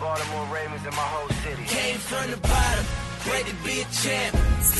Baltimore Ravens and my whole city. Came from the bottom.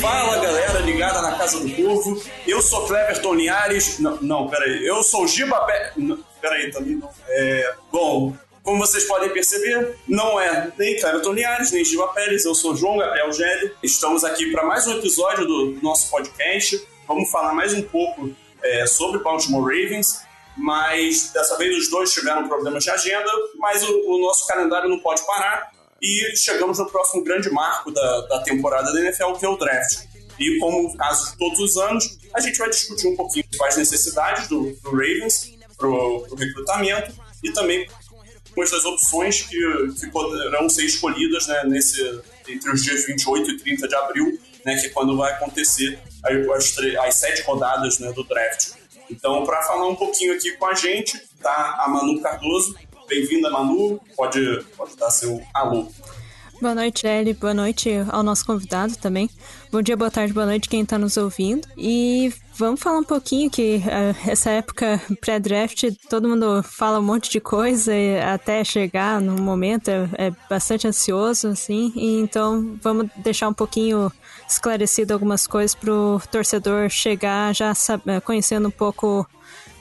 Fala galera ligada na Casa do Povo, eu sou Cleverton Linhares. Não, não, peraí, eu sou Giba Pé. Peraí, também não. É, bom, como vocês podem perceber, não é nem Cleverton Linhares, nem Giba Pérez, eu sou João Gabriel Gelli. Estamos aqui para mais um episódio do nosso podcast. Vamos falar mais um pouco é, sobre Baltimore Ravens mas dessa vez os dois tiveram problemas de agenda, mas o, o, nosso calendário não pode parar e chegamos no próximo grande marco da, da temporada da NFL, que é o draft. E como o caso de todos os anos, a gente vai discutir um pouquinho as necessidades do, do Ravens para o recrutamento e também algumas das opções que, que poderão ser escolhidas né, nesse, entre os dias 28 e 30 de abril, né, que é quando vai acontecer as, as sete rodadas né, do draft. Então, para falar um pouquinho aqui com a gente, tá a Manu Cardoso. Bem-vinda, Manu. Pode, pode dar seu alô. Boa noite, Ellie. Boa noite ao nosso convidado também. Bom dia, boa tarde, boa noite quem está nos ouvindo. E vamos falar um pouquinho que uh, essa época pré-draft, todo mundo fala um monte de coisa até chegar no momento é, é bastante ansioso, assim. Então vamos deixar um pouquinho esclarecido algumas coisas para o torcedor chegar já sabe, conhecendo um pouco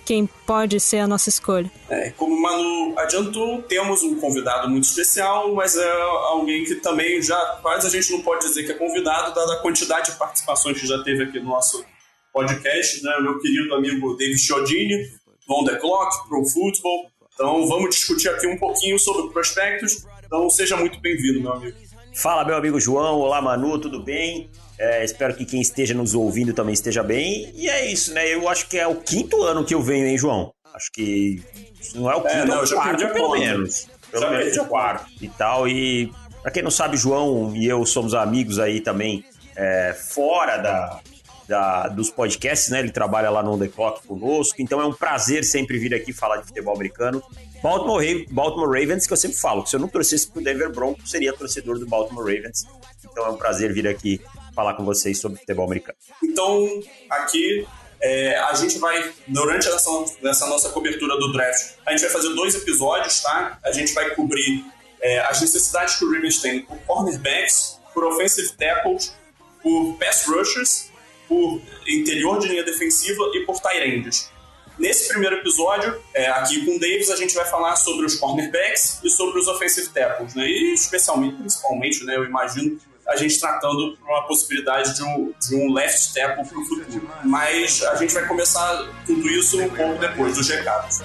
quem pode ser a nossa escolha. É, como o Manu adiantou, temos um convidado muito especial, mas é alguém que também já quase a gente não pode dizer que é convidado, dada a quantidade de participações que já teve aqui no nosso podcast, né? Meu querido amigo David Chiodini, On The Clock, Pro Football. Então vamos discutir aqui um pouquinho sobre prospectos. Então seja muito bem-vindo, meu amigo. Fala, meu amigo João. Olá, Manu, tudo bem? É, espero que quem esteja nos ouvindo também esteja bem. E é isso, né? Eu acho que é o quinto ano que eu venho, hein, João? Acho que não é o quinto, é, não, é o quarto, pelo menos. Pelo menos é o quarto e tal. E pra quem não sabe, João e eu somos amigos aí também é, fora da, da, dos podcasts, né? Ele trabalha lá no The Clock conosco, então é um prazer sempre vir aqui falar de futebol americano. Baltimore, Baltimore Ravens, que eu sempre falo, que se eu não torcesse pro Denver Broncos, seria torcedor do Baltimore Ravens. Então é um prazer vir aqui falar com vocês sobre futebol americano. Então, aqui é, a gente vai, durante essa, essa, nossa cobertura do draft, a gente vai fazer dois episódios, tá? A gente vai cobrir é, as necessidades que o Ravens tem por cornerbacks, por offensive tackles, por pass rushers, por interior de linha defensiva e por tight ends. Nesse primeiro episódio, é, aqui com o Davis, a gente vai falar sobre os cornerbacks e sobre os offensive tackles, né? E especialmente, principalmente, né, eu imagino, a gente tratando uma possibilidade de um, de um left tackle para o futuro. Mas a gente vai começar tudo isso um pouco depois dos recados.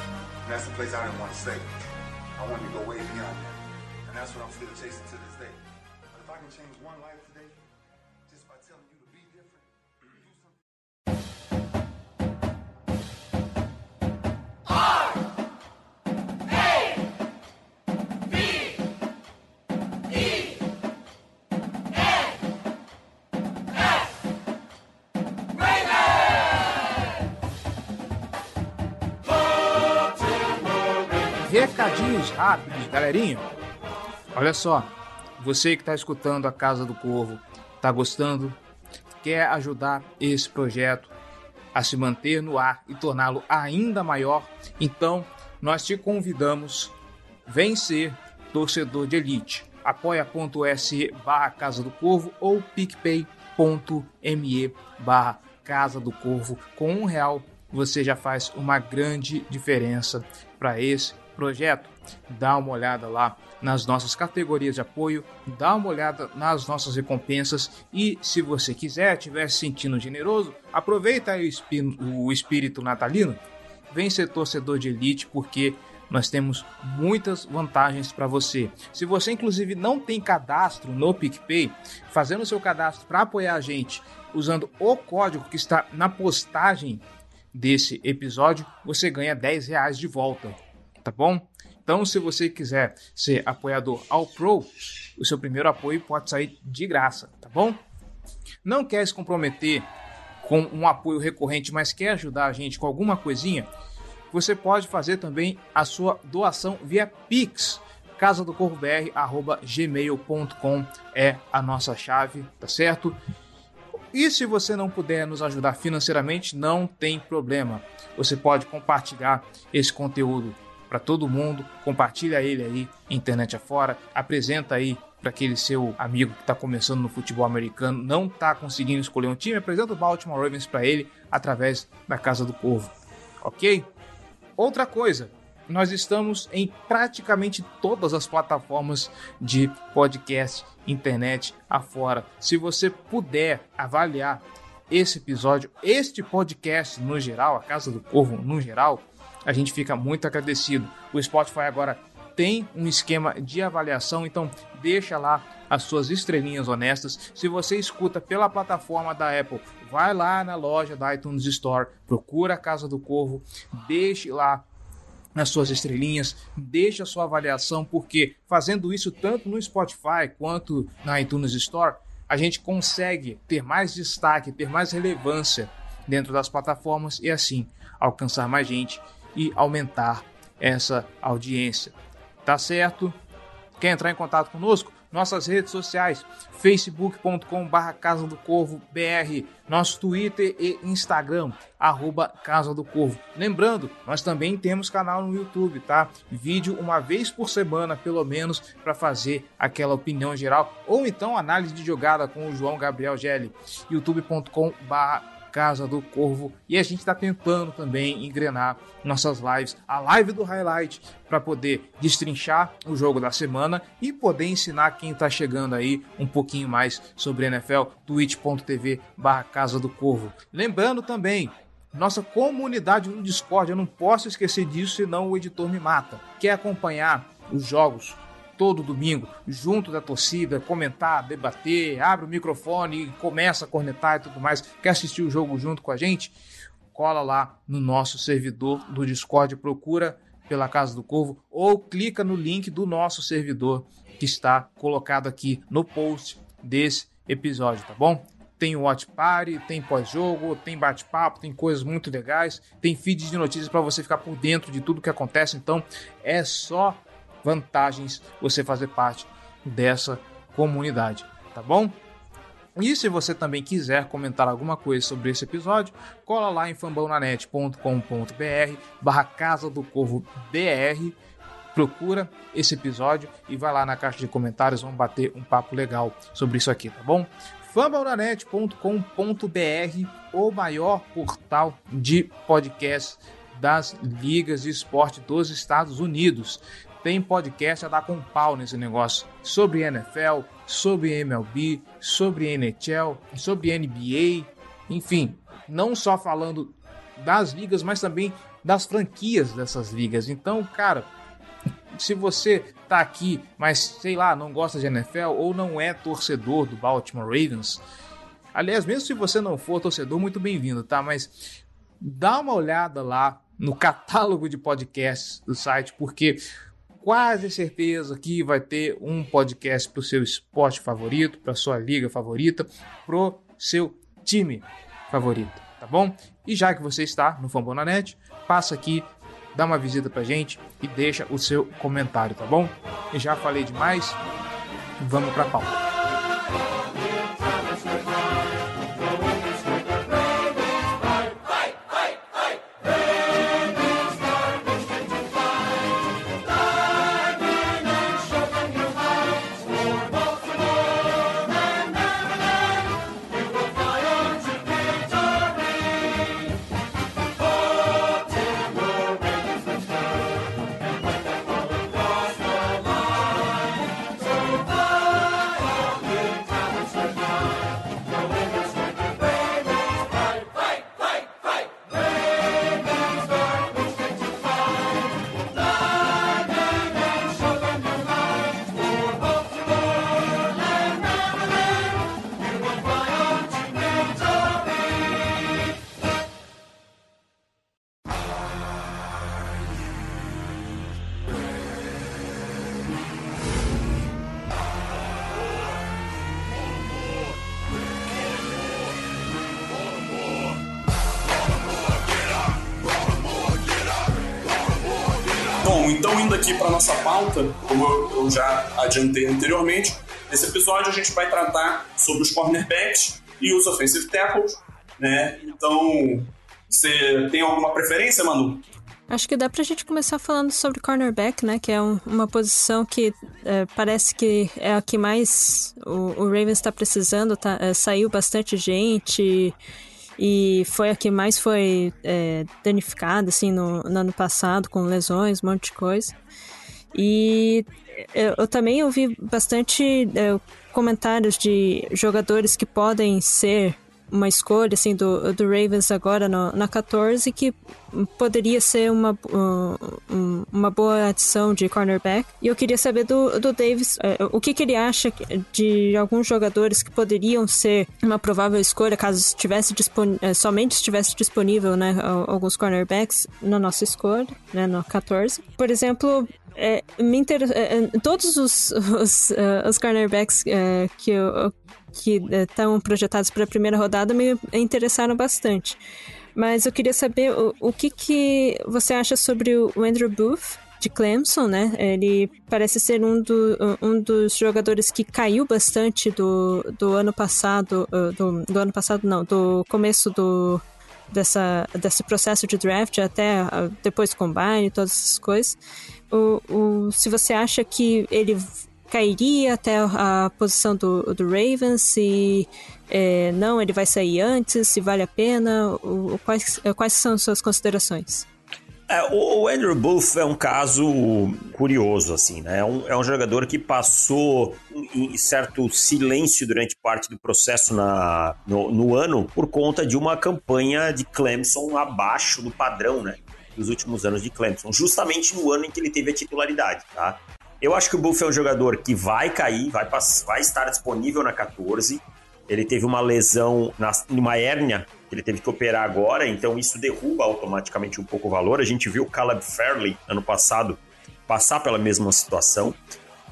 Recadinhos rápidos, galerinha. Olha só, você que está escutando a Casa do Corvo, está gostando, quer ajudar esse projeto a se manter no ar e torná-lo ainda maior, então nós te convidamos vem ser torcedor de elite. apoia.se barra Casa do Corvo ou picpay.me barra Casa do Corvo. Com um real você já faz uma grande diferença para esse projeto, dá uma olhada lá nas nossas categorias de apoio, dá uma olhada nas nossas recompensas e se você quiser, estiver se sentindo generoso, aproveita aí o espírito, o espírito natalino, vem ser torcedor de elite porque nós temos muitas vantagens para você. Se você inclusive não tem cadastro no PicPay, fazendo seu cadastro para apoiar a gente usando o código que está na postagem desse episódio, você ganha 10 reais de volta tá bom? Então, se você quiser ser apoiador ao Pro, o seu primeiro apoio pode sair de graça, tá bom? Não quer se comprometer com um apoio recorrente, mas quer ajudar a gente com alguma coisinha? Você pode fazer também a sua doação via Pix. Casa do Corvo BR, gmail.com é a nossa chave, tá certo? E se você não puder nos ajudar financeiramente, não tem problema. Você pode compartilhar esse conteúdo para todo mundo, compartilha ele aí, internet afora, apresenta aí para aquele seu amigo que está começando no futebol americano, não está conseguindo escolher um time, apresenta o Baltimore Ravens para ele através da Casa do Corvo, ok? Outra coisa, nós estamos em praticamente todas as plataformas de podcast, internet afora. Se você puder avaliar esse episódio, este podcast no geral, a Casa do Corvo no geral, a gente fica muito agradecido. O Spotify agora tem um esquema de avaliação, então deixa lá as suas estrelinhas honestas. Se você escuta pela plataforma da Apple, vai lá na loja da iTunes Store, procura a Casa do Corvo, deixe lá as suas estrelinhas, deixe a sua avaliação, porque fazendo isso tanto no Spotify quanto na iTunes Store, a gente consegue ter mais destaque, ter mais relevância dentro das plataformas e assim alcançar mais gente e aumentar essa audiência. Tá certo? Quer entrar em contato conosco? Nossas redes sociais, facebook.com.br Casa do nosso Twitter e Instagram, arroba Casa do Corvo. Lembrando, nós também temos canal no YouTube, tá? Vídeo uma vez por semana, pelo menos, para fazer aquela opinião geral, ou então análise de jogada com o João Gabriel Gelli, youtube.com.br Casa do Corvo. E a gente está tentando também engrenar nossas lives, a live do highlight, para poder destrinchar o jogo da semana e poder ensinar quem está chegando aí um pouquinho mais sobre NFL, twitch.tv barra Casa do Corvo. Lembrando também, nossa comunidade no Discord, eu não posso esquecer disso, senão o editor me mata. Quer acompanhar os jogos todo domingo, junto da torcida, comentar, debater, abre o microfone e começa a cornetar e tudo mais. Quer assistir o jogo junto com a gente? Cola lá no nosso servidor do Discord, procura pela Casa do Corvo ou clica no link do nosso servidor que está colocado aqui no post desse episódio, tá bom? Tem watch party, tem pós-jogo, tem bate-papo, tem coisas muito legais, tem feed de notícias para você ficar por dentro de tudo que acontece. Então é só vantagens você fazer parte dessa comunidade, tá bom? E se você também quiser comentar alguma coisa sobre esse episódio, cola lá em fambonanet.com.br barra Casa do Corvo BR, procura esse episódio e vai lá na caixa de comentários, vamos bater um papo legal sobre isso aqui, tá bom? fambonanet.com.br, o maior portal de podcast das ligas de esporte dos Estados Unidos tem podcast a dar com pau nesse negócio. Sobre NFL, sobre MLB, sobre NHL, sobre NBA, enfim, não só falando das ligas, mas também das franquias dessas ligas. Então, cara, se você tá aqui, mas sei lá, não gosta de NFL ou não é torcedor do Baltimore Ravens, aliás, mesmo se você não for torcedor, muito bem-vindo, tá? Mas dá uma olhada lá no catálogo de podcasts do site, porque quase certeza que vai ter um podcast para o seu esporte favorito, para sua liga favorita, pro seu time favorito, tá bom? E já que você está no Fambonanet, passa aqui, dá uma visita pra gente e deixa o seu comentário, tá bom? E já falei demais, vamos pra pauta. Indo aqui para nossa pauta, como eu já adiantei anteriormente, nesse episódio a gente vai tratar sobre os cornerbacks e os offensive tackles, né? Então, você tem alguma preferência, Manu? Acho que dá pra gente começar falando sobre cornerback, né? Que é um, uma posição que é, parece que é a que mais o, o Ravens está precisando. Tá, é, saiu bastante gente e foi a que mais foi é, danificada, assim, no, no, ano passado, com lesões, um monte de coisa. E eu, eu também ouvi bastante é, comentários de jogadores que podem ser uma escolha assim do, do Ravens agora no, na 14 que poderia ser uma, um, uma boa adição de cornerback. E eu queria saber do, do Davis uh, o que, que, ele acha de alguns jogadores que poderiam ser uma provável escolha caso estivesse uh, somente estivesse disponível né, alguns cornerbacks na nossa escolha, né, no 14. Por exemplo, é, me inter... É, todos os, os, uh, os cornerbacks uh, que eu, que estão eh, projetados para a primeira rodada me interessaram bastante. Mas eu queria saber o, o que, que você acha sobre o Andrew Booth, de Clemson, né? Ele parece ser um, do, um dos jogadores que caiu bastante do, do ano passado, eh, do, do ano passado não, do começo do, dessa, desse processo de draft até ah, depois combine todas essas coisas. O, o, se você acha que ele cairia até a posição do, do Ravens, se é, não, ele vai sair antes, se vale a pena, o, quais, quais são suas considerações? É, o Andrew Booth é um caso curioso, assim, né? É um, é um jogador que passou em certo silêncio durante parte do processo na, no, no, ano por conta de uma campanha de Clemson abaixo do padrão, né? Dos últimos anos de Clemson, justamente no ano em que ele teve a titularidade, tá? Eu acho que o Buff é um jogador que vai cair, vai, vai estar disponível na 14. Ele teve uma lesão na, numa hérnia que ele teve que operar agora, então isso derruba automaticamente um pouco o valor. A gente viu o Caleb Fairley ano passado passar pela mesma situação,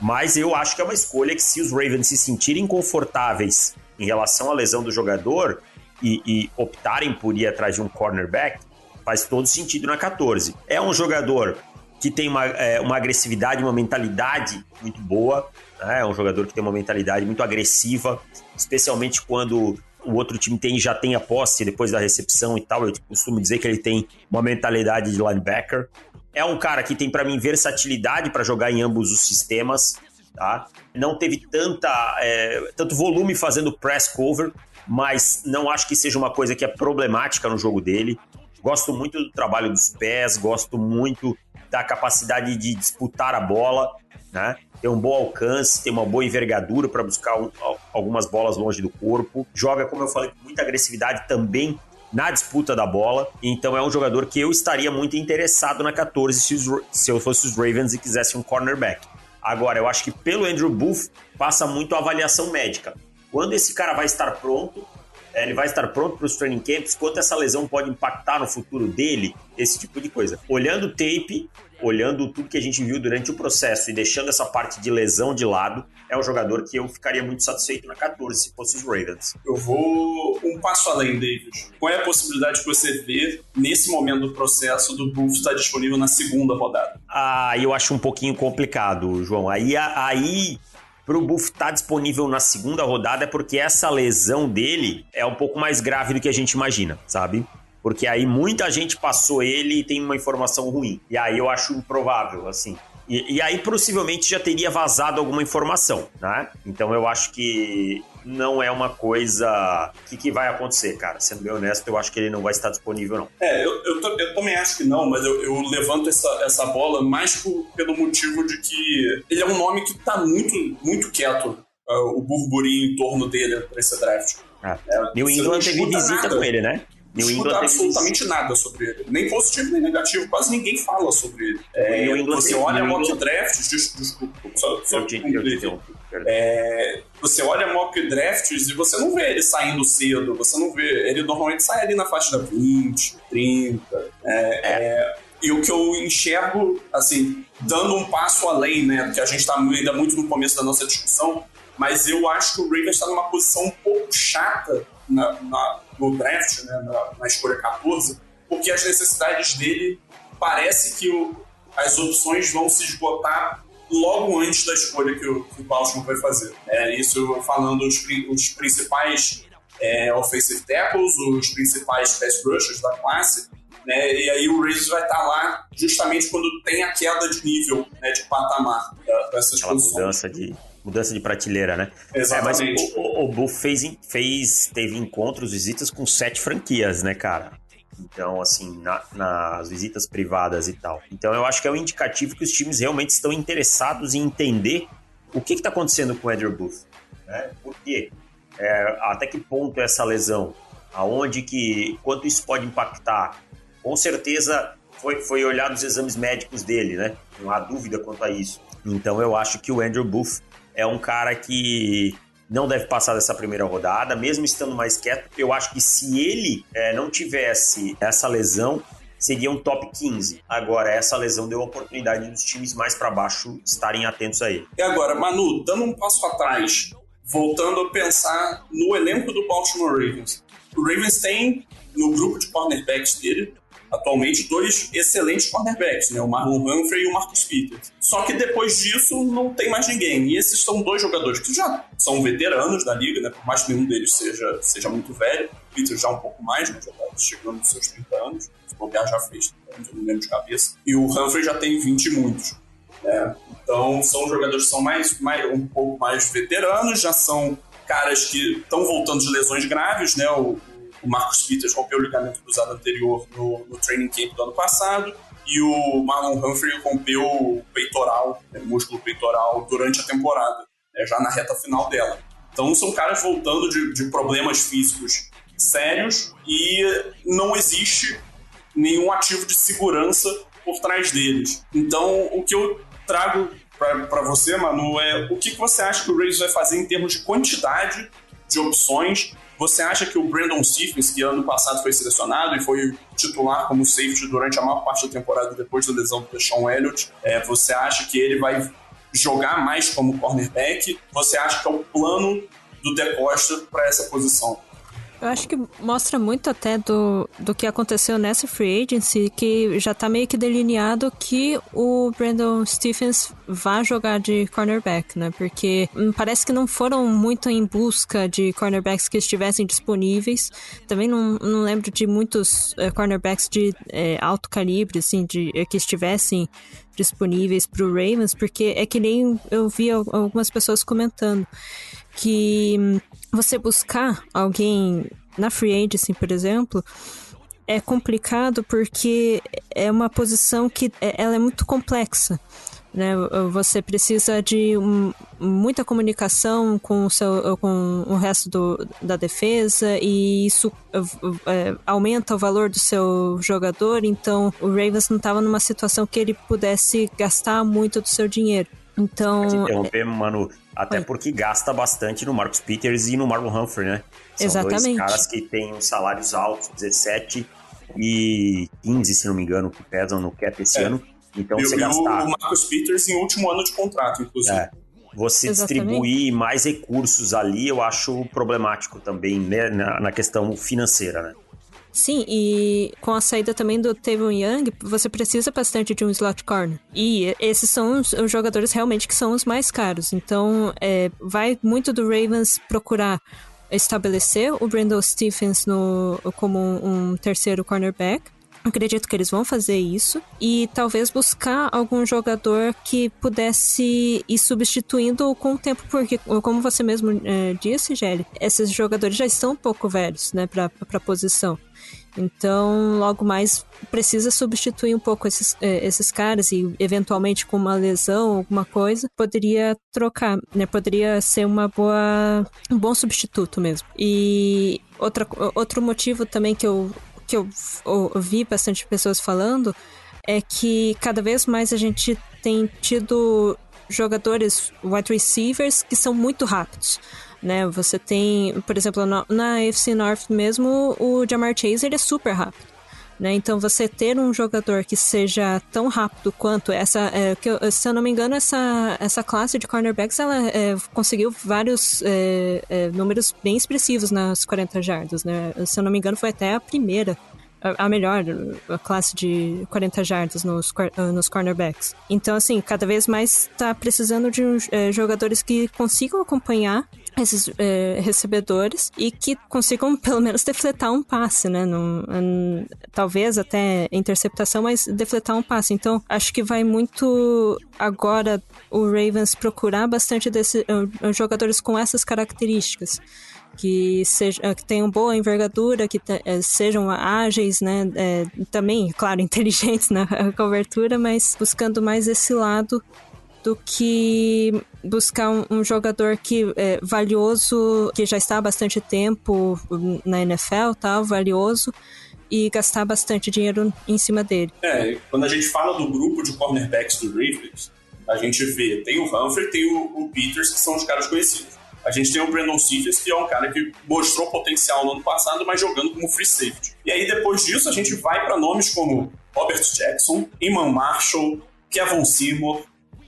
mas eu acho que é uma escolha que se os Ravens se sentirem confortáveis em relação à lesão do jogador e, e optarem por ir atrás de um cornerback, faz todo sentido na 14. É um jogador que tem uma, é, uma agressividade, uma mentalidade muito boa. Né? É um jogador que tem uma mentalidade muito agressiva, especialmente quando o outro time tem, já tem a posse depois da recepção e tal. Eu costumo dizer que ele tem uma mentalidade de linebacker. É um cara que tem, para mim, versatilidade para jogar em ambos os sistemas. Tá? Não teve tanta, é, tanto volume fazendo press cover, mas não acho que seja uma coisa que é problemática no jogo dele. Gosto muito do trabalho dos pés, gosto muito da capacidade de disputar a bola, né? Tem um bom alcance, tem uma boa envergadura para buscar um, algumas bolas longe do corpo. Joga, como eu falei, com muita agressividade também na disputa da bola. Então é um jogador que eu estaria muito interessado na 14 se, os, se eu fosse os Ravens e quisesse um cornerback. Agora, eu acho que pelo Andrew Booth passa muito a avaliação médica. Quando esse cara vai estar pronto, ele vai estar pronto para os training camps, quanto essa lesão pode impactar no futuro dele, esse tipo de coisa. Olhando o tape, olhando tudo que a gente viu durante o processo e deixando essa parte de lesão de lado, é um jogador que eu ficaria muito satisfeito na 14 se fosse os Ravens. Eu vou um passo além, David. Qual é a possibilidade que você vê nesse momento do processo do Bulls estar disponível na segunda rodada? Ah, eu acho um pouquinho complicado, João. Aí, aí para o Buff estar tá disponível na segunda rodada é porque essa lesão dele é um pouco mais grave do que a gente imagina, sabe? Porque aí muita gente passou ele e tem uma informação ruim. E aí eu acho improvável, assim. E, e, aí possivelmente já teria vazado alguma informação, né? Então eu acho que não é uma coisa que, que vai acontecer, cara. Sendo bem honesto, eu acho que ele não vai estar disponível, não. É, eu, eu, eu também acho que não, mas eu, eu levanto essa, essa bola mais por, pelo motivo de que ele é um nome que tá muito, muito quieto, uh, o burburinho em torno dele para esse draft. Ah, é, New England teve visita nada. com ele, né? New England absolutamente nada sobre ele. Nem positivo nem negativo. Quase ninguém fala sobre ele. É, você olha mock drafts, desculpa, só, só eu, eu, é, você olha mock drafts e você não vê ele saindo cedo, você não vê. Ele normalmente sai ali na faixa da 20, 30. É, é, e o que eu enxergo, assim, dando um passo além, né? Porque a gente está ainda muito no começo da nossa discussão, mas eu acho que o Ravens está numa posição um pouco chata na, na, no draft, né, na, na, escolha 14, porque as necessidades dele parece que o, as opções vão se esgotar logo antes da escolha que o, que o Baltimore vai fazer. É, isso falando os, os principais é, offensive tackles, os principais pass rushers da classe, né? E aí o Ravens vai estar tá lá justamente quando tem a queda de nível, né, de patamar dessas Aquela posições. mudança de mudança de prateleira, né? Exatamente. É, mas o, o, o Bull fez, fez, teve encontros, visitas com sete franquias, né, cara? Então, assim, na, nas visitas privadas e tal. Então, eu acho que é um indicativo que os times realmente estão interessados em entender o que está acontecendo com o Andrew Booth. Né? Por quê? É, até que ponto é essa lesão? Aonde que... Quanto isso pode impactar? Com certeza foi, foi olhado os exames médicos dele, né? Não há dúvida quanto a isso. Então, eu acho que o Andrew Booth é um cara que não deve passar dessa primeira rodada, mesmo estando mais quieto. Eu acho que se ele é, não tivesse essa lesão, seria um top 15. Agora, essa lesão deu a oportunidade dos times mais para baixo estarem atentos a ele. E agora, Manu, dando um passo atrás, voltando a pensar no elenco do Baltimore Ravens. O Ravens tem no grupo de cornerbacks dele atualmente dois excelentes cornerbacks, né? o Marlon Humphrey e o Marcus Peters. Só que depois disso não tem mais ninguém. E esses são dois jogadores que já são veteranos da liga, né? por mais que nenhum deles seja, seja muito velho. O Peters já um pouco mais, né? já está chegando nos seus 30 anos. Se bobear já fez 30 anos, lembro de cabeça. E o Humphrey já tem 20 e muitos. Né? Então são jogadores que são mais, mais, um pouco mais veteranos, já são caras que estão voltando de lesões graves, né? O, o Marcos Peters rompeu o ligamento cruzado anterior no, no training camp do ano passado e o Marlon Humphrey rompeu o peitoral, né, músculo peitoral, durante a temporada, né, já na reta final dela. Então são caras voltando de, de problemas físicos sérios e não existe nenhum ativo de segurança por trás deles. Então o que eu trago para você, Manu, é o que, que você acha que o Rays vai fazer em termos de quantidade de opções você acha que o Brandon Stephens, que ano passado foi selecionado e foi titular como safety durante a maior parte da temporada depois da lesão do Sean Elliott, é, você acha que ele vai jogar mais como cornerback? Você acha que é o plano do De Costa para essa posição? Eu acho que mostra muito até do, do que aconteceu nessa free agency, que já tá meio que delineado que o Brandon Stephens vai jogar de cornerback, né? Porque parece que não foram muito em busca de cornerbacks que estivessem disponíveis. Também não, não lembro de muitos é, cornerbacks de é, alto calibre, assim, de, é, que estivessem disponíveis para o Ravens, porque é que nem eu vi algumas pessoas comentando que você buscar alguém na free agency, por exemplo, é complicado porque é uma posição que é, ela é muito complexa. Né? Você precisa de um, muita comunicação com o, seu, com o resto do, da defesa e isso é, aumenta o valor do seu jogador. Então, o Ravens não estava numa situação que ele pudesse gastar muito do seu dinheiro. Então. Interromper, Manu. Até Oi. porque gasta bastante no Marcos Peters e no Marlon Humphrey, né? São Exatamente. dois caras que têm salários altos, 17 e 15, se não me engano, que pesam no cap esse é. ano. Então, e, você gastar... o Marcos Peters em último ano de contrato, inclusive. É. Você Exatamente. distribuir mais recursos ali, eu acho problemático também, né? Na, na questão financeira, né? Sim, e com a saída também do Tevon Young, você precisa bastante de um slot corner. E esses são os, os jogadores realmente que são os mais caros. Então, é, vai muito do Ravens procurar estabelecer o Brandon Stephens no, como um, um terceiro cornerback. Acredito que eles vão fazer isso. E talvez buscar algum jogador que pudesse ir substituindo com o tempo, porque, como você mesmo é, disse, Gelli, esses jogadores já estão um pouco velhos, né, para a posição. Então, logo mais precisa substituir um pouco esses, é, esses caras e eventualmente com uma lesão, alguma coisa, poderia trocar, né? Poderia ser uma boa, um bom substituto mesmo. E outra, outro motivo também que eu, que eu ouvi bastante pessoas falando é que cada vez mais a gente tem tido jogadores wide receivers que são muito rápidos né? Você tem, por exemplo, na, AFC North mesmo, o Jamar Chase ele é super rápido. Né? Então, você ter um jogador que seja tão rápido quanto essa, é, que se eu não me engano, essa, essa classe de cornerbacks ela é, conseguiu vários é, é números bem expressivos nas 40 jardas, né? Se eu não me engano, foi até a primeira a melhor a classe de 40 jardas nos, ah, nos cornerbacks. Então, assim, cada vez mais está precisando de é, jogadores que consigam acompanhar esses é, recebedores e que consigam pelo menos defletar um passe, né? Num, um, talvez até interceptação, mas defletar um passe. Então, acho que vai muito agora o Ravens procurar bastante desses uh, jogadores com essas características que, seja, que tenham boa envergadura, que te, sejam ágeis, né? É, também, claro, inteligentes na cobertura, mas buscando mais esse lado do que buscar um, um jogador que é valioso, que já está há bastante tempo na NFL, tal, valioso, e gastar bastante dinheiro em cima dele. É, quando a gente fala do grupo de cornerbacks do Ravens, a gente vê, tem o Humphrey, tem o, o Peters, que são os caras conhecidos. A gente tem o Brandon Stephens, que é um cara que mostrou potencial no ano passado, mas jogando como free safety. E aí, depois disso, a gente vai para nomes como Robert Jackson, Iman Marshall, Kevin Seymour,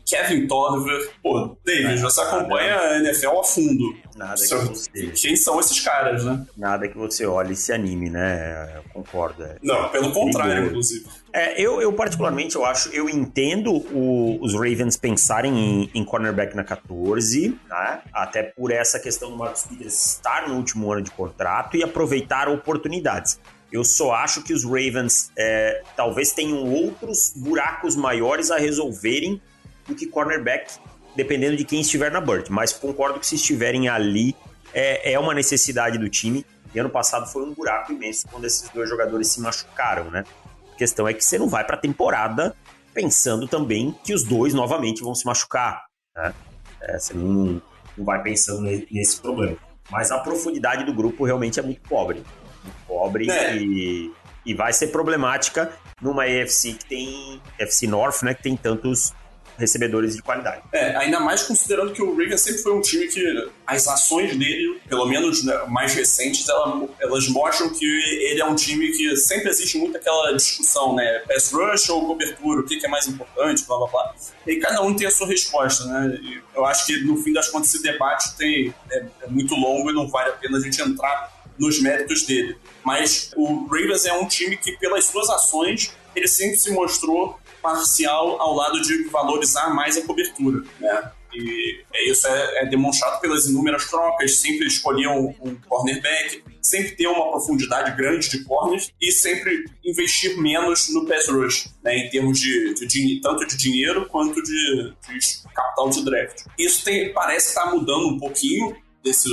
Kevin Torver. Pô, David, você acompanha a NFL a fundo. Nada que você... Quem são esses caras, né? Nada que você olhe e se anime, né? Eu concordo. É... Não, pelo contrário, inclusive. É, eu, eu, particularmente, eu acho, eu entendo o, os Ravens pensarem em, em, cornerback na 14, né? Até por essa questão do Marcos Peters estar no último ano de contrato e aproveitar oportunidades. Eu só acho que os Ravens é, talvez tenham outros buracos maiores a resolverem do que cornerback, dependendo de quem estiver na Bird. Mas concordo que se estiverem ali, é, é uma necessidade do time. E ano passado foi um buraco imenso quando esses dois jogadores se machucaram, né? A questão é que você não vai para a temporada pensando também que os dois novamente vão se machucar, né? É, você não, não vai pensando nesse problema. Mas a profundidade do grupo realmente é muito pobre. Muito pobre é. e, e vai ser problemática numa EFC que tem. FC North, né? Que tem tantos recebedores de qualidade. É, ainda mais considerando que o Ravens sempre foi um time que as ações dele, pelo menos né, mais recentes, elas, elas mostram que ele é um time que sempre existe muito aquela discussão, né? Pass rush ou cobertura, o que, é mais importante, blá blá blá. E cada um tem a sua resposta, né? E eu acho que no fim das contas esse debate tem, é, é muito longo e não vale a pena a gente entrar nos méritos dele. Mas o Ravens é um time que, pelas suas ações, ele sempre se mostrou parcial ao lado de valorizar mais a cobertura, né? E é isso é, é, demonstrado pelas inúmeras trocas, sempre escolhiam um cornerback, sempre ter uma profundidade grande de corners e sempre investir menos no pass rush, né, em termos de, de, de tanto de dinheiro quanto de, de capital de draft. Isso tem, parece estar mudando um pouquinho desse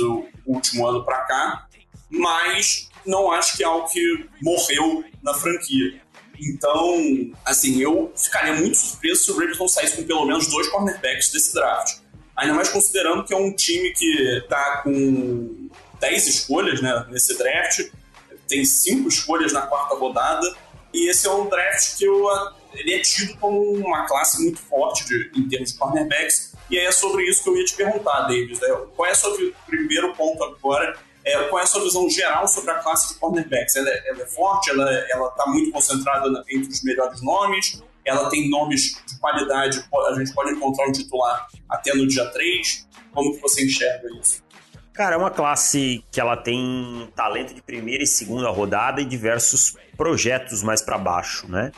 último ano para cá, mas não acho que é algo que morreu na franquia. Então, assim, eu ficaria muito surpreso se o Ravens saísse com pelo menos dois cornerbacks desse draft. Ainda mais considerando que é um time que tá com 10 escolhas né, nesse draft, tem cinco escolhas na quarta rodada, e esse é um draft que eu, ele é tido como uma classe muito forte de, em termos de cornerbacks, e aí é sobre isso que eu ia te perguntar, Davis. Né? Qual é o seu primeiro ponto agora é, qual é a sua visão geral sobre a classe de cornerbacks? Ela, é, ela é forte? Ela está muito concentrada entre os melhores nomes? Ela tem nomes de qualidade? A gente pode encontrar um titular até no dia 3? Como que você enxerga isso? Cara, é uma classe que ela tem talento de primeira e segunda rodada e diversos projetos mais para baixo, né?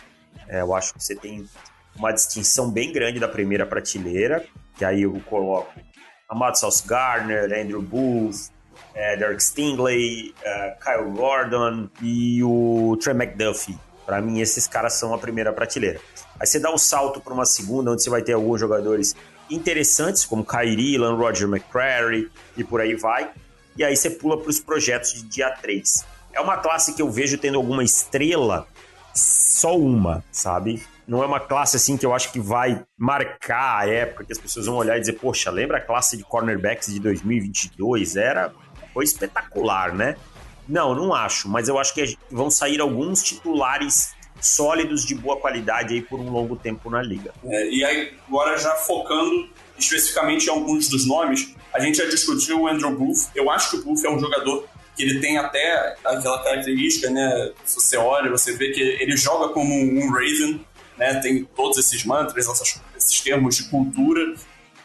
É, eu acho que você tem uma distinção bem grande da primeira prateleira, que aí eu coloco Amado Sauce Gardner, Andrew Booth, é, Derek Stingley, é, Kyle Gordon e o Trey McDuffie. Para mim, esses caras são a primeira prateleira. Aí você dá um salto para uma segunda, onde você vai ter alguns jogadores interessantes, como Kyrie, Lan Roger McCrary e por aí vai. E aí você pula para os projetos de dia 3. É uma classe que eu vejo tendo alguma estrela, só uma, sabe? Não é uma classe assim que eu acho que vai marcar a época que as pessoas vão olhar e dizer, poxa, lembra a classe de cornerbacks de 2022? Era foi espetacular, né? Não, não acho, mas eu acho que vão sair alguns titulares sólidos de boa qualidade aí por um longo tempo na liga. É, e aí, agora já focando especificamente em alguns dos nomes, a gente já discutiu o Andrew Booth. Eu acho que o Booth é um jogador que ele tem até aquela característica, né? Se você olha, você vê que ele joga como um Raven, né? Tem todos esses mantras, esses termos de cultura.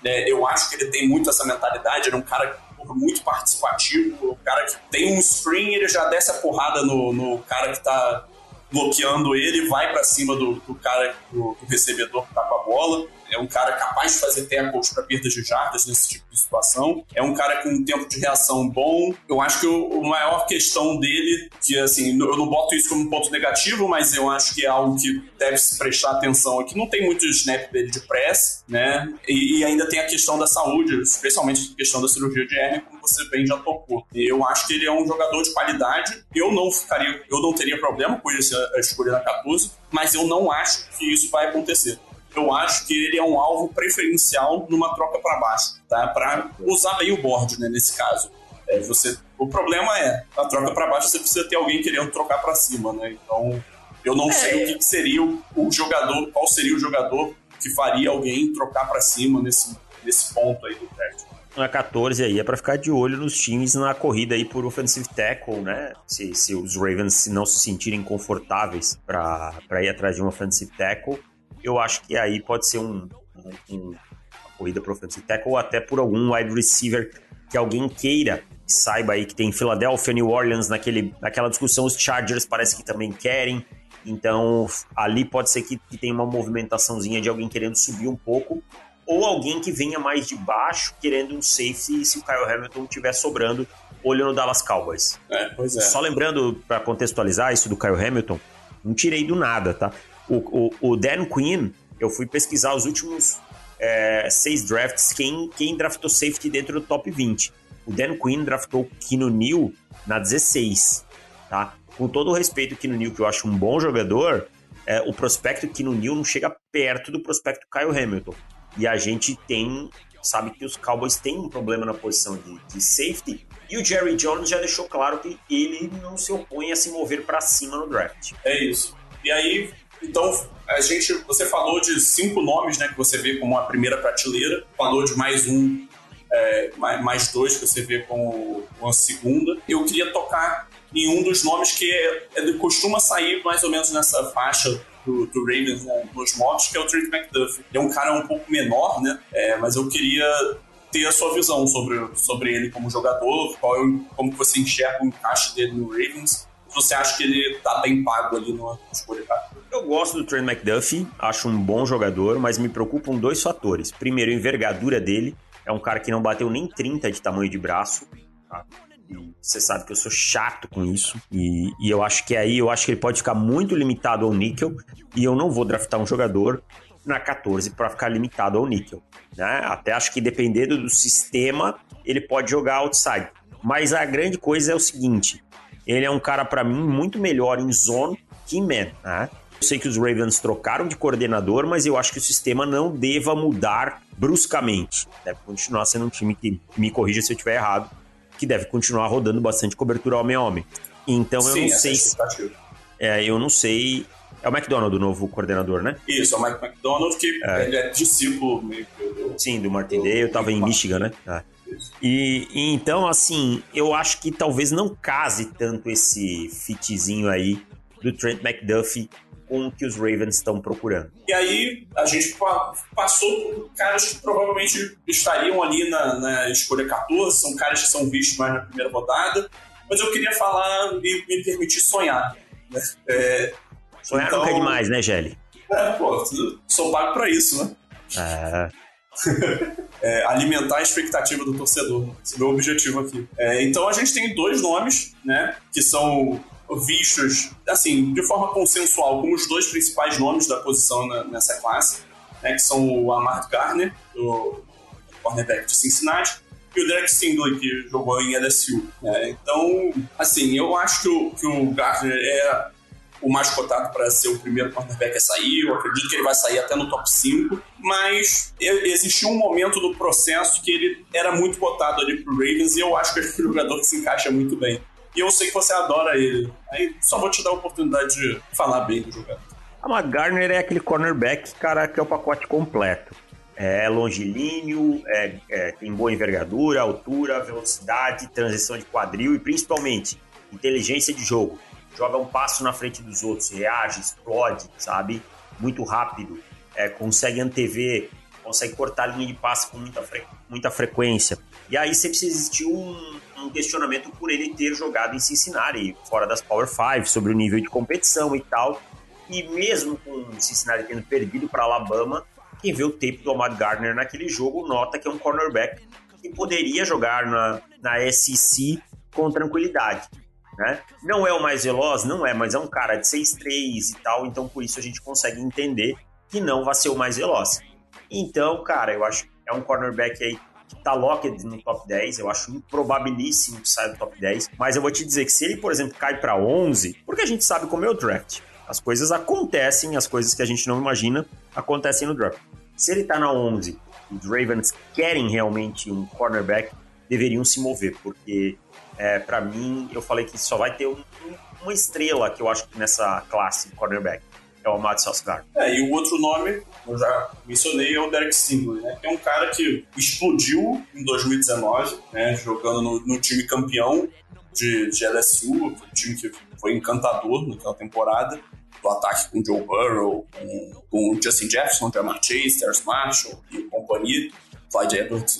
Né? Eu acho que ele tem muito essa mentalidade. Ele é um cara muito participativo. O cara que tem um screen, ele já desce a porrada no, no cara que tá bloqueando ele, vai para cima do, do cara, do, do, recebedor que tá com a bola. É um cara capaz de fazer tackles para perdas de jardas nesse tipo de situação. É um cara com um tempo de reação bom. Eu acho que o, o maior questão dele, que assim, eu não boto isso como um ponto negativo, mas eu acho que é algo que deve se prestar atenção aqui. Não tem muito snap dele de press, né? E, e, ainda tem a questão da saúde, especialmente a questão da cirurgia de hernia, como você bem já tocou. Eu acho que ele é um jogador de qualidade. Eu não ficaria, eu não teria problema com ele a escolha da 14, mas eu não acho que isso vai acontecer eu acho que ele é um alvo preferencial numa troca para baixo, tá? Para usar bem o board, né, nesse caso. É, você, o problema é, na troca para baixo você precisa ter alguém querendo trocar para cima, né? Então, eu não é. sei o que, que seria o, o, jogador, qual seria o jogador que faria alguém trocar para cima nesse, nesse ponto aí do draft. Na 14 aí é para ficar de olho nos times na corrida aí por offensive tackle, né? Se, se os Ravens não se sentirem confortáveis para ir atrás de um offensive tackle, eu acho que aí pode ser um, um, uma corrida para offensive tackle ou até por algum wide receiver que alguém queira saiba aí que tem Philadelphia, New Orleans naquele, naquela discussão, os Chargers parece que também querem. Então, ali pode ser que, que tenha uma movimentaçãozinha de alguém querendo subir um pouco, ou alguém que venha mais de baixo querendo um safety se o Kyle Hamilton estiver sobrando, olho no Dallas Cowboys. É, pois é. Só lembrando, para contextualizar isso do Kyle Hamilton, não tirei do nada, tá? O, o, o Dan Quinn, eu fui pesquisar os últimos é, seis drafts, quem, quem draftou safety dentro do top 20. O Dan Quinn draftou Kino Neal na 16, tá? Com todo o respeito ao Kino Neal, que eu acho um bom jogador, é, o prospecto Kino Neal não chega perto do prospecto Kyle Hamilton. E a gente tem, sabe que os Cowboys têm um problema na posição de, de safety, e o Jerry Jones já deixou claro que ele não se opõe a se mover para cima no draft. É isso. E aí, então, a gente, você falou de cinco nomes, né, que você vê como a primeira prateleira, falou de mais um, é, mais dois que você vê como uma segunda. Eu queria tocar em um dos nomes que é, é, costuma sair mais ou menos nessa faixa do, do Ravens nos mocks, que é o Trent McDuffie. Ele é um cara um pouco menor, né, é, mas eu queria ter a sua visão sobre, sobre ele como jogador, qual como você enxerga o encaixe dele no Ravens você acha que ele tá bem pago ali no escolha Eu gosto do Trent McDuffie, acho um bom jogador, mas me preocupam dois fatores. Primeiro, a envergadura dele. É um cara que não bateu nem 30 de tamanho de braço. Tá? Você sabe que eu sou chato com isso. E, e, eu acho que aí eu acho que ele pode ficar muito limitado ao níquel. E eu não vou draftar um jogador na 14 para ficar limitado ao níquel. Né? Até acho que dependendo do sistema, ele pode jogar outside. Mas a grande coisa é o seguinte: ele é um cara, para mim, muito melhor em zone que em man. Né? Eu sei que os Ravens trocaram de coordenador, mas eu acho que o sistema não deva mudar bruscamente. Deve continuar sendo um time que, me corrija se eu estiver errado, que deve continuar rodando bastante cobertura homem a homem. Então eu Sim, não sei. É, é, eu não sei. É o McDonald, o novo coordenador, né? Isso, é o Mike McDonald, que é. ele é discípulo meio que do. Sim, do Martin Day, eu tava em Michigan, né? É. E, e, então, assim, eu acho que talvez não case tanto esse fitzinho aí do Trent McDuffie com o que os Ravens estão procurando. E aí a gente passou por caras que provavelmente estariam ali na, na, escolha 14, são caras que são vistos mais na primeira rodada, mas eu queria falar e me permitir sonhar. Né? É, sonhar então, nunca é demais, né, Gelli? É, pô, sou pago pra isso, né? É é, alimentar a expectativa do torcedor. Esse é o meu objetivo aqui. É, então a gente tem dois nomes, né, que são vistos, assim, de forma consensual, como os dois principais nomes da posição na, nessa classe, né, que são o Amart Garner, do cornerback de Cincinnati, e o Derek Stingley, que jogou em LSU. Né? Então, assim, eu acho que o, que o Garner é o mais cotado para ser o primeiro cornerback a sair. Eu acredito que ele vai sair até no top 5. Mas existiu um momento do processo que ele era muito cotado ali pro Ravens e eu acho que é um jogador que se encaixa muito bem. E eu sei que você adora ele. Aí só vou te dar a oportunidade de falar bem do jogador. A McGarner é aquele cornerback, cara, que é o pacote completo. É longilíneo, é, é, tem boa envergadura, altura, velocidade, transição de quadril e principalmente inteligência de jogo joga um passo na frente dos outros, reage, explode, sabe? Muito rápido, é, consegue antever, consegue cortar a linha de passe com muita, fre muita frequência. E aí sempre existir um, um questionamento por ele ter jogado em Cincinnati, fora das Power Five, sobre o nível de competição e tal. E mesmo com Cincinnati tendo perdido para Alabama, quem vê o tape do Ahmad Gardner naquele jogo nota que é um cornerback que poderia jogar na, na SEC com tranquilidade. Né? Não é o mais veloz, não é, mas é um cara de 6'3 e tal, então por isso a gente consegue entender que não vai ser o mais veloz. Então, cara, eu acho que é um cornerback aí tá locked no top 10, eu acho improbabilíssimo que saia do top 10, mas eu vou te dizer que se ele, por exemplo, cai para 11, porque a gente sabe como é o draft, as coisas acontecem, as coisas que a gente não imagina acontecem no draft. Se ele tá na 11 e os Ravens querem realmente um cornerback, deveriam se mover, porque é, para mim, eu falei que só vai ter um, uma estrela que eu acho que nessa classe cornerback. É o Matt Salsgar. É, e o outro nome, eu já mencionei, é o Derek Stingley, né? Que é um cara que explodiu em 2019, né? Jogando no, no time campeão de, de LSU, um time que foi encantador naquela temporada do ataque com Joe Burrow, com, com Justin Jefferson, Jamar Chase, Terrence Marshall e companhia. Clyde Edwards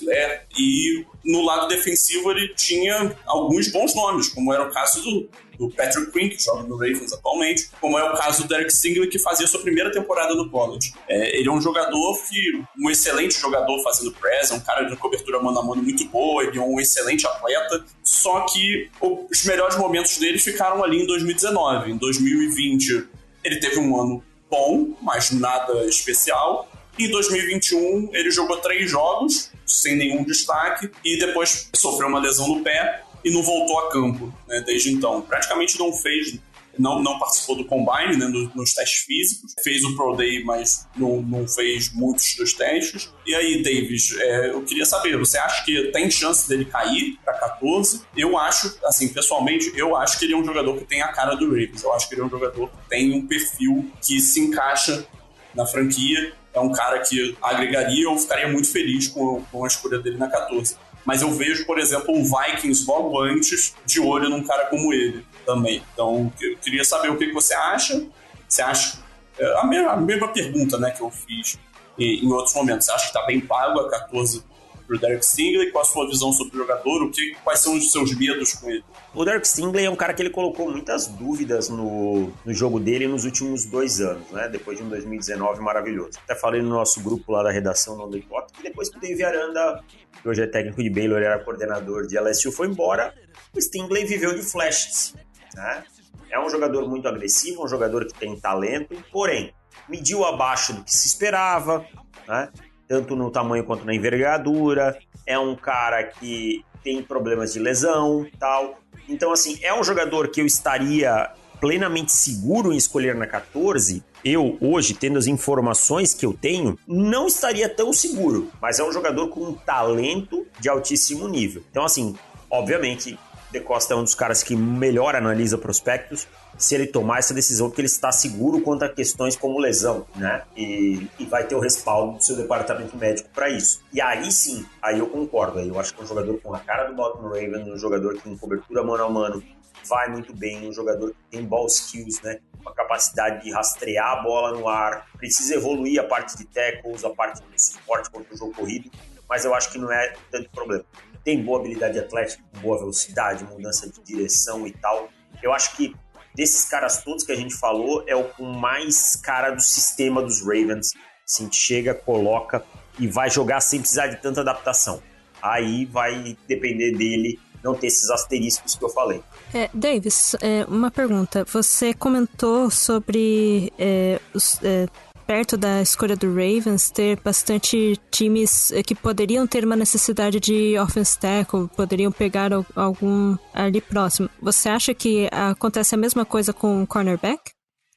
e no lado defensivo ele tinha alguns bons nomes, como era o caso do, do Patrick Quinn, que joga no Ravens atualmente, como é o caso do Derek Stingley, que fazia sua primeira temporada no college. É, ele é um jogador que, um excelente jogador fazendo press, é um cara de cobertura mano a mano muito boa, ele é um excelente atleta, só que os melhores momentos dele ficaram ali em 2019. Em 2020 ele teve um ano bom, mas nada especial. Em 2021, ele jogou três jogos, sem nenhum destaque, e depois sofreu uma lesão no pé e não voltou a campo né, desde então. Praticamente não fez, não, não participou do combine, né, nos, nos testes físicos. Fez o Pro Day, mas não, não fez muitos dos testes. E aí, Davis, é, eu queria saber, você acha que tem chance dele cair para 14? Eu acho, assim, pessoalmente, eu acho que ele é um jogador que tem a cara do Ravens. Eu acho que ele é um jogador que tem um perfil que se encaixa na franquia é um cara que agregaria, eu ficaria muito feliz com, com a escolha dele na 14. Mas eu vejo, por exemplo, um Vikings logo antes de olho num cara como ele também. Então, eu queria saber o que, você acha. Você acha. É, a mesma, a mesma pergunta né, que eu fiz em outros momentos. Você acha que está bem pago a 14 para o Derek Stingley? Qual a sua visão sobre o jogador? O que, quais são os seus medos com ele? O Derek Stingley é um cara que ele colocou muitas dúvidas no, no jogo dele nos últimos dois anos, né? Depois de um 2019 maravilhoso. Até falei no nosso grupo lá da redação do Hipótese, que depois que o Dave Aranda, que hoje é técnico de Baylor, era coordenador de LSU, foi embora, o Stingley viveu de flashes, né? É um jogador muito agressivo, um jogador que tem talento, porém, mediu abaixo do que se esperava, né? Tanto no tamanho quanto na envergadura. É um cara que tem problemas de lesão tal. Então, assim, é um jogador que eu estaria plenamente seguro em escolher na 14. Eu, hoje, tendo as informações que eu tenho, não estaria tão seguro. Mas é um jogador com um talento de altíssimo nível. Então, assim, obviamente, De Costa é um dos caras que melhor analisa prospectos se ele tomar essa decisão, porque ele está seguro quanto a questões como lesão, né? E, e vai ter o respaldo do seu departamento médico para isso. E aí sim, aí eu concordo. Aí eu acho que é um jogador com a cara do Baltimore Ravens, um jogador que tem cobertura mano a mano vai muito bem, um jogador que tem ball skills, né? Uma capacidade de rastrear a bola no ar, precisa evoluir a parte de tackles, a parte do suporte contra o jogo corrido, mas eu acho que não é tanto problema. Tem boa habilidade atlética, boa velocidade, mudança de direção e tal. Eu acho que desses caras todos que a gente falou, é o com mais cara do sistema dos Ravens. Assim, chega, coloca e vai jogar sem precisar de tanta adaptação. Aí vai depender dele não ter esses asteriscos que eu falei. É, Davis, é, uma pergunta. Você comentou sobre é, os, é, perto da escolha do Ravens, ter bastante times eh, que poderiam ter uma necessidade de offense tackle, poderiam pegar algum ali próximo. Você acha que acontece a mesma coisa com o cornerback?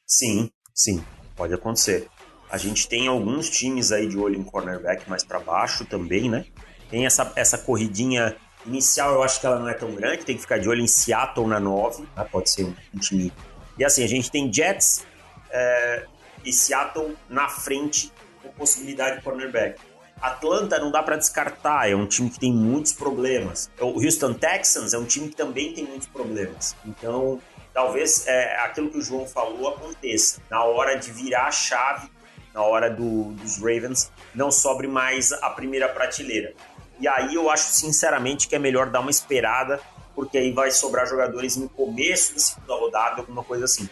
Sim, sim, pode acontecer. A gente tem alguns times aí de olho em cornerback mais para baixo também, né? Tem essa, essa corridinha inicial, eu acho que ela não é tão grande, tem que ficar de olho em Seattle na 9, né? pode ser um, um time. E assim, a gente tem Jets, é, e Seattle na frente com possibilidade de cornerback. Atlanta não dá para descartar, é um time que tem muitos problemas. O Houston Texans é um time que também tem muitos problemas. Então, talvez é, aquilo que o João falou aconteça. Na hora de virar a chave, na hora do, dos Ravens, não sobre mais a primeira prateleira. E aí eu acho, sinceramente, que é melhor dar uma esperada, porque aí vai sobrar jogadores no começo da segunda rodada, alguma coisa assim.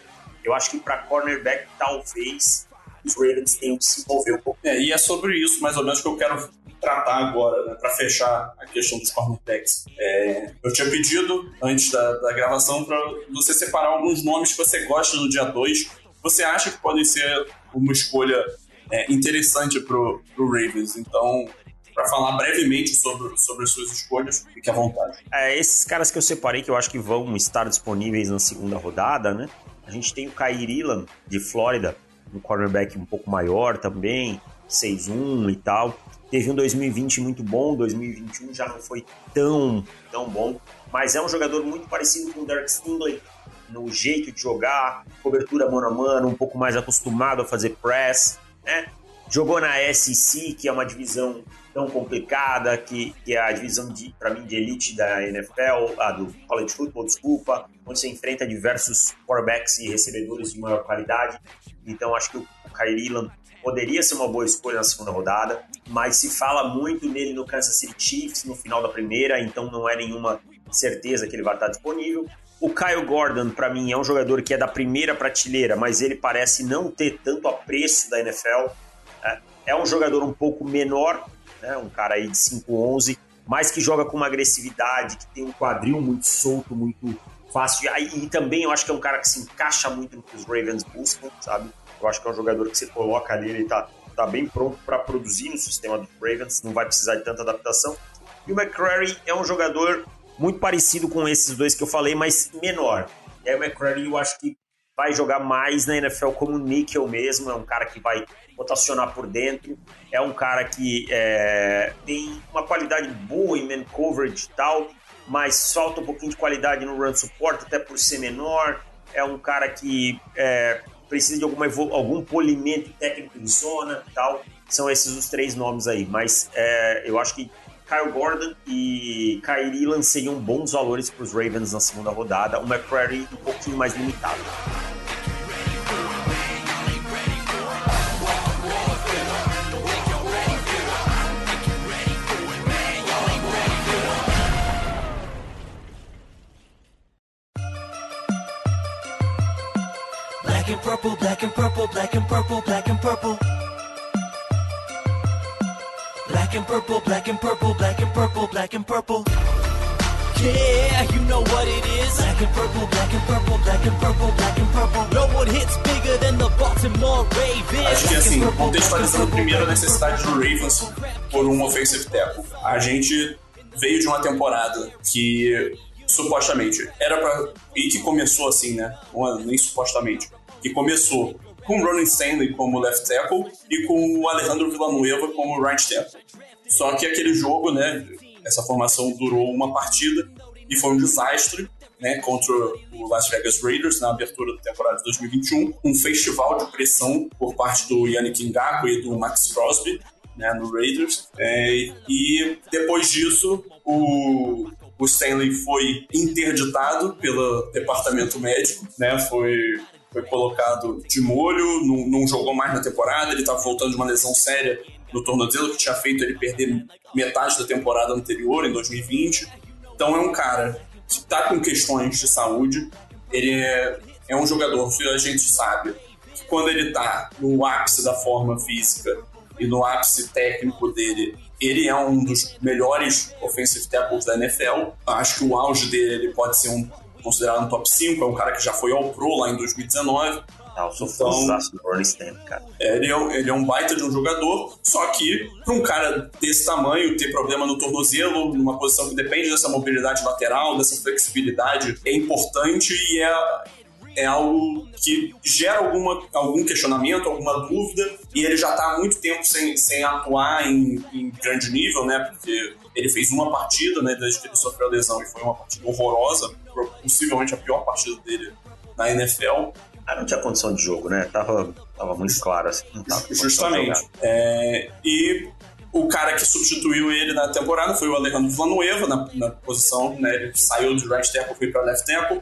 Eu acho que para cornerback, talvez os Ravens tenham que se envolver um pouco. É, e é sobre isso, mais ou menos, que eu quero tratar agora, né, para fechar a questão dos cornerbacks. É, eu tinha pedido, antes da, da gravação, para você separar alguns nomes que você gosta no dia 2. Você acha que podem ser uma escolha é, interessante pro, pro Ravens. Então, para falar brevemente sobre, sobre as suas escolhas, fique à vontade. É, esses caras que eu separei, que eu acho que vão estar disponíveis na segunda rodada, né? A gente tem o Kyrie Ilan, de Flórida, um cornerback um pouco maior também, 6'1 e tal. Teve um 2020 muito bom, 2021 já não foi tão, tão bom, mas é um jogador muito parecido com o Derek Stingley no jeito de jogar, cobertura mano a mano, um pouco mais acostumado a fazer press, né? Jogou na SEC, que é uma divisão tão complicada, que, que é a divisão, para mim, de elite da NFL, a do college football, desculpa, onde você enfrenta diversos quarterbacks e recebedores de maior qualidade. Então, acho que o, Kyrie poderia ser uma boa escolha na segunda rodada, mas se fala muito nele no Kansas City Chiefs no final da primeira, então não é nenhuma certeza que ele vai estar disponível. O Kyle Gordon, para mim, é um jogador que é da primeira prateleira, mas ele parece não ter tanto apreço da NFL. Né? É um jogador um pouco menor, né? um cara aí de 5'11", mas que joga com uma agressividade, que tem um quadril muito solto, muito fácil. E, e também eu acho que é um cara que se encaixa muito no que os Ravens buscam, sabe? Eu acho que é um jogador que você coloca ali, ele tá, tá bem pronto para produzir no sistema dos Ravens, não vai precisar de tanta adaptação. E o McCrary é um jogador muito parecido com esses dois que eu falei, mas menor. E aí o McCreary eu acho que vai jogar mais na NFL como níquel mesmo, é um cara que vai rotacionar por dentro, é um cara que é, tem uma qualidade boa em man coverage e tal, mas falta um pouquinho de qualidade no run support, até por ser menor, é um cara que é, precisa de alguma, algum polimento técnico em zona e tal, são esses os três nomes aí, mas é, eu acho que Kyle Gordon e Kyrie lanceriam bons valores para os Ravens na segunda rodada. O McCrary um pouquinho mais limitado. Purple, black and purple, black and purple, black and purple. Black and purple, black and purple, black and purple, black and purple. Yeah, you know what it is. Black and purple, black and purple, black and purple, black and purple. No one hits bigger than the Baltimore Ravens. Acho que assim, contextualizando primeiro a necessidade do Ravens por um offensive tackle. A gente veio de uma temporada que supostamente era para e que começou assim, né? Nem supostamente, que começou com o Ronnie Stanley como left tackle e com o Alejandro Villanueva como right tackle. Só que aquele jogo, né, essa formação durou uma partida e foi um desastre, né, contra o Las Vegas Raiders na abertura da temporada de 2021, um festival de pressão por parte do Yannick Ngakoue e do Max Crosby, né, no Raiders. É, e depois disso, o, o Stanley foi interditado pelo departamento médico, né, foi foi colocado de molho, não, não jogou mais na temporada, ele estava voltando de uma lesão séria no tornozelo que tinha feito ele perder metade da temporada anterior, em 2020. Então é um cara que está com questões de saúde, ele é, é um jogador que a gente sabe que quando ele está no ápice da forma física e no ápice técnico dele, ele é um dos melhores offensive tackles da NFL. Acho que o auge dele ele pode ser um considerado no top 5, é um cara que já foi ao Pro lá em 2019. Ah, eu sou então, do cara. É, ele, é, ele é um baita de um jogador, só que para um cara desse tamanho, ter problema no tornozelo, numa posição que depende dessa mobilidade lateral, dessa flexibilidade, é importante e é, é algo que gera alguma, algum questionamento, alguma dúvida, e ele já está há muito tempo sem, sem atuar em, em grande nível, né? Porque ele fez uma partida, né, desde que ele sofreu a lesão, e foi uma partida horrorosa, possivelmente a pior partida dele na NFL. Ah, não tinha condição de jogo, né? Tava, tava muito claro, assim. Justamente. É, e o cara que substituiu ele na temporada foi o Alejandro Villanueva, na, na posição, né? Ele saiu de right tackle, foi para left tackle,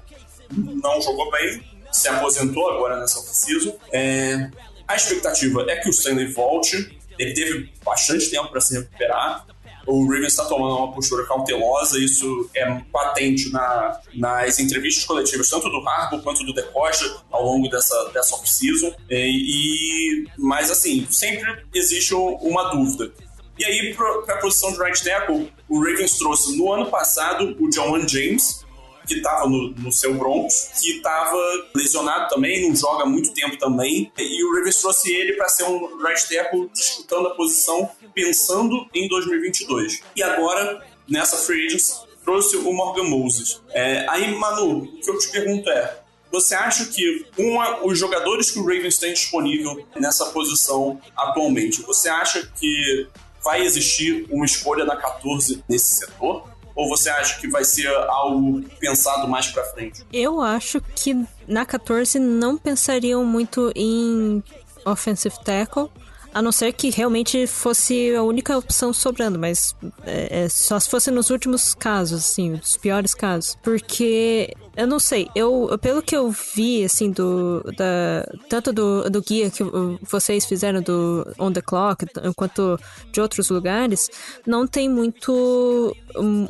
não jogou bem, se aposentou agora nessa off-season. É, a expectativa é que o Stanley volte, ele teve bastante tempo para se recuperar, o Ravens está tomando uma postura cautelosa, isso é patente na, nas entrevistas coletivas, tanto do Harbour quanto do De Costa, ao longo dessa, dessa off-season. E, e, mas, assim, sempre existe uma dúvida. E aí, para a posição de right tackle, o Ravens trouxe no ano passado o John James, que estava no, no, seu Broncos, que estava lesionado também, não joga muito tempo também, e o Ravens trouxe ele para ser um right tackle disputando a posição pensando em 2022. E agora, nessa free agency, trouxe o Morgan Moses. É, aí, Manu, o que eu te pergunto é, você acha que uma, os jogadores que o Ravens tem disponível nessa posição atualmente, você acha que vai existir uma escolha na 14 nesse setor? Ou você acha que vai ser algo pensado mais para frente? Eu acho que na 14 não pensariam muito em offensive tackle, a não ser que realmente fosse a única opção sobrando, mas é, é, só se fosse nos últimos casos, assim, os piores casos. Porque eu não sei, eu pelo que eu vi, assim, do da, tanto do, do guia que vocês fizeram do On the Clock, quanto de outros lugares, não tem muito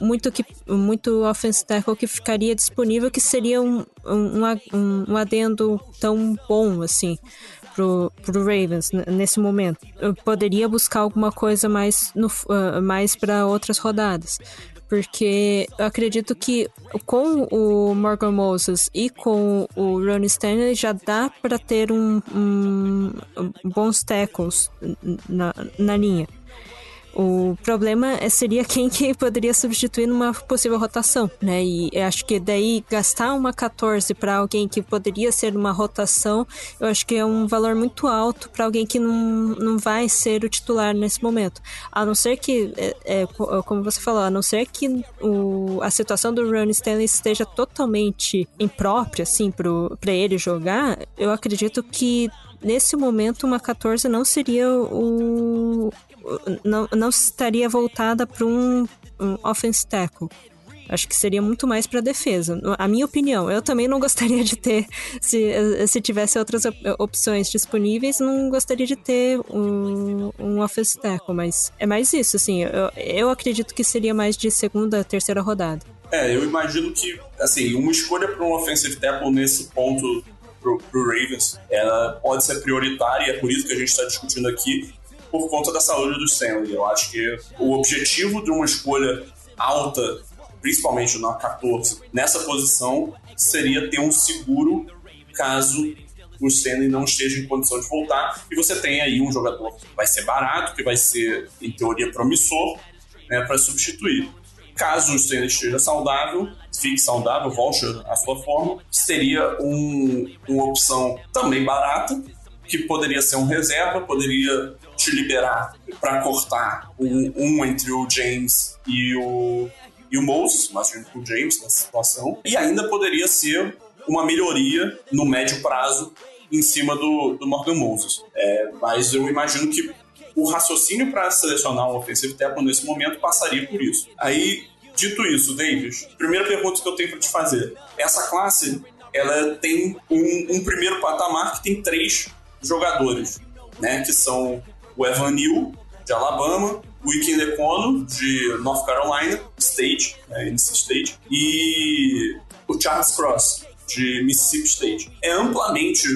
muito que muito offense tackle que ficaria disponível que seria um, um, um, um adendo tão bom assim pro, pro Ravens nesse momento. Eu poderia buscar alguma coisa mais, no, uh, mais para outras rodadas. Porque eu acredito que com o Morgan Moses e com o Ronnie Stanley já dá para ter um, um, bons tackles na, na linha. O problema é, seria quem que poderia substituir numa possível rotação, né? E acho que daí gastar uma 14 para alguém que poderia ser uma rotação, eu acho que é um valor muito alto para alguém que não, não vai ser o titular nesse momento. A não ser que, é, é, como você falou, a não ser que o, a situação do Ron Stanley esteja totalmente imprópria, assim, para ele jogar, eu acredito que nesse momento uma 14 não seria o, não, não estaria voltada para um, um offense tackle. Acho que seria muito mais para defesa. A minha opinião, eu também não gostaria de ter, se, se tivesse outras opções disponíveis, não gostaria de ter um, um offense tackle, mas é mais isso, assim, eu, eu acredito que seria mais de segunda, terceira rodada. É, eu imagino que, assim, uma escolha para um offensive tackle nesse ponto pro, pro Ravens, ela pode ser prioritária, é por isso que a gente está discutindo aqui, por conta da saúde do Stanley. Eu acho que o objetivo de uma escolha alta, principalmente na 14, nessa posição, seria ter um seguro caso o Stanley não esteja em condição de voltar. E você tem aí um jogador que vai ser barato, que vai ser, em teoria, promissor, né, para substituir. Caso o Stanley esteja saudável, fique saudável, volte à sua forma, seria um, uma opção também barata, que poderia ser um reserva, poderia te liberar para cortar um, um, entre o James e o, e o Moses, mas com o James nessa situação, e ainda poderia ser uma melhoria no médio prazo em cima do, do Morgan Moses. É, mas eu imagino que o raciocínio para selecionar um offensive tackle nesse momento passaria por isso. Aí, dito isso, Davis, primeira pergunta que eu tenho para te fazer. Essa classe, ela tem um, um primeiro patamar que tem três jogadores, né, que são o Evan Neal, de Alabama, o Iken Lecono, de North Carolina State, né, NC State, e o Charles Cross, de Mississippi State. É amplamente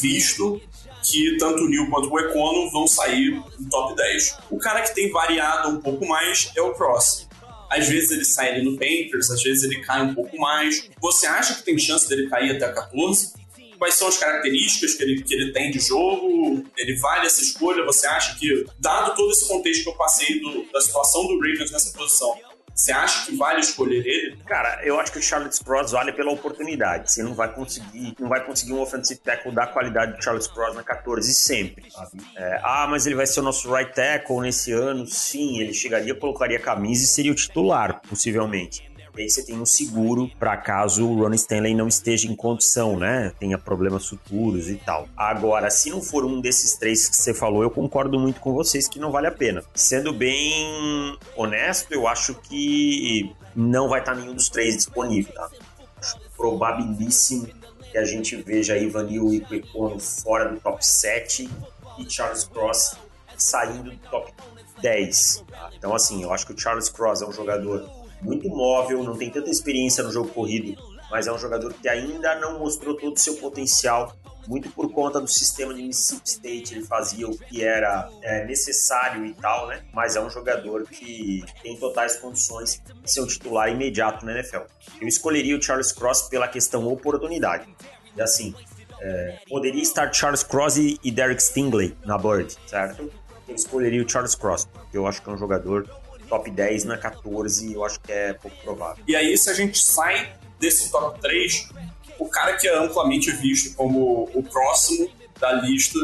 visto que tanto o Neal quanto o Econo vão sair no top 10. O cara que tem variado um pouco mais é o Cross. Às vezes ele sai ali no Panthers, às vezes ele cai um pouco mais. Você acha que tem chance dele cair até 14? Quais são as características que ele, que ele tem de jogo, ele vale essa escolha, você acha que, dado todo esse contexto que eu passei do, da situação do Ravens nessa posição, você acha que vale escolher ele? Cara, eu acho que o Charles Cross vale pela oportunidade. Você não vai conseguir, não vai conseguir um offensive tackle da qualidade do Charles Cross na 14 sempre. É, ah, mas ele vai ser o nosso right tackle nesse ano. Sim, ele chegaria, colocaria a camisa e seria o titular, possivelmente. Aí você tem um seguro para caso o Ron Stanley não esteja em condição, né? Tenha problemas futuros e tal. Agora, se não for um desses três que você falou, eu concordo muito com vocês que não vale a pena. Sendo bem honesto, eu acho que não vai estar nenhum dos três disponível, tá? Acho probabilíssimo que a gente veja Ivanil e Kwekono fora do top 7 e Charles Cross saindo do top 10. Então, assim, eu acho que o Charles Cross é um jogador muito móvel, não tem tanta experiência no jogo corrido, mas é um jogador que ainda não mostrou todo o seu potencial, muito por conta do sistema de Mississippi State. Ele fazia o que era é, necessário e tal, né? Mas é um jogador que tem totais condições de ser um titular imediato na NFL. Eu escolheria o Charles Cross pela questão oportunidade. E assim, é, poderia estar Charles Cross e Derek Stingley na Bird, certo? Eu escolheria o Charles Cross, porque eu acho que é um jogador top 10 na 14 eu acho que é pouco provável. E aí, se a gente sai desse top 3, o cara que é amplamente visto como o próximo da lista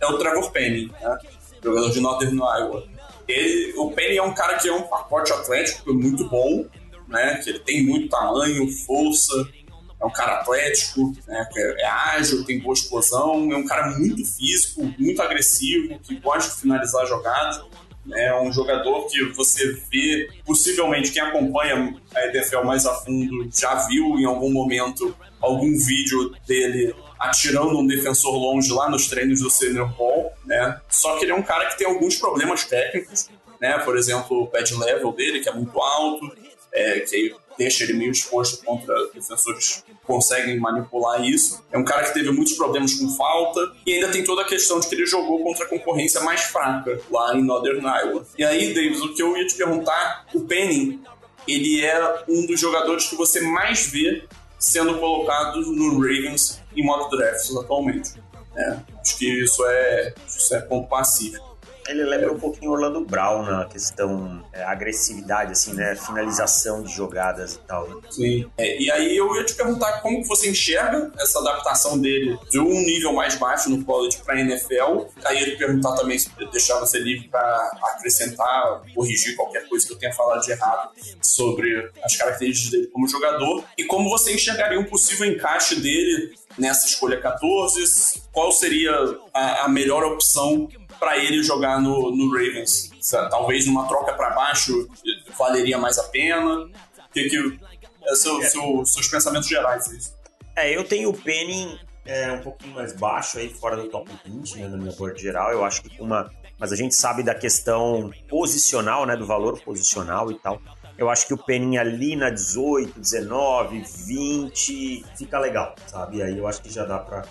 é o Trevor Penny, né? jogador de Northern Iowa. Ele, o Penny é um cara que é um pacote atlético muito bom, né? que ele tem muito tamanho, força, é um cara atlético, né, é, ágil, tem boa explosão, é um cara muito físico, muito agressivo, que gosta de finalizar a jogada. Né, é um jogador que você vê, possivelmente quem acompanha a EDFL mais a fundo já viu em algum momento algum vídeo dele atirando um defensor longe lá nos treinos do Senior Ball, né? Só que ele é um cara que tem alguns problemas técnicos, né? Por exemplo, o pad level dele, que é muito alto, é, que deixa ele meio exposto contra defensores que conseguem manipular isso. É um cara que teve muitos problemas com falta e ainda tem toda a questão de que ele jogou contra a concorrência mais fraca lá em Northern Iowa. E aí, Davis, o que eu ia te perguntar, o Penning, ele é um dos jogadores que você mais vê sendo colocado no Ravens em modo drafts atualmente. É, acho que isso é, isso é ponto pacífico. Ele lembra um pouquinho Orlando Brown na questão é, agressividade, assim, né? Finalização de jogadas e tal. Né? Sim. É, e aí eu ia te perguntar como que você enxerga essa adaptação dele de um nível mais baixo no college para NFL. Aí te perguntar também se deixar você livre para acrescentar, corrigir qualquer coisa que eu tenha falado de errado sobre as características dele como jogador e como você enxergaria um possível encaixe dele nessa escolha 14. Qual seria a, a melhor opção para ele jogar no, no Ravens. Talvez numa troca para baixo valeria mais a pena. O que, que é seu, é. Seu, seus pensamentos gerais isso? É, eu tenho o Penning é, um pouquinho mais baixo aí, fora do top 20, né, no meu board geral. Eu acho que uma. Mas a gente sabe da questão posicional, né? Do valor posicional e tal. Eu acho que o Penning ali na 18, 19, 20 fica legal, sabe? Aí eu acho que já dá para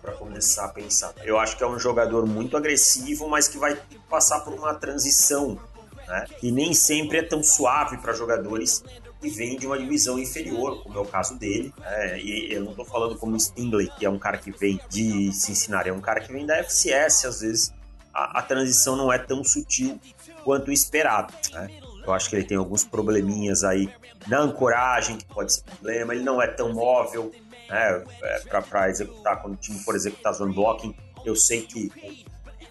para começar a pensar. Eu acho que é um jogador muito agressivo, mas que vai passar por uma transição, né? E nem sempre é tão suave para jogadores que vêm de uma divisão inferior, como é o caso dele. Né? E eu não estou falando como Stingley, que é um cara que vem de Cincinnati, é um cara que vem da FCS, às vezes a, a transição não é tão sutil quanto esperado, né? Eu acho que ele tem alguns probleminhas aí na ancoragem, que pode ser problema, ele não é tão móvel, né, é, para executar, quando o time for executar zone blocking. Eu sei que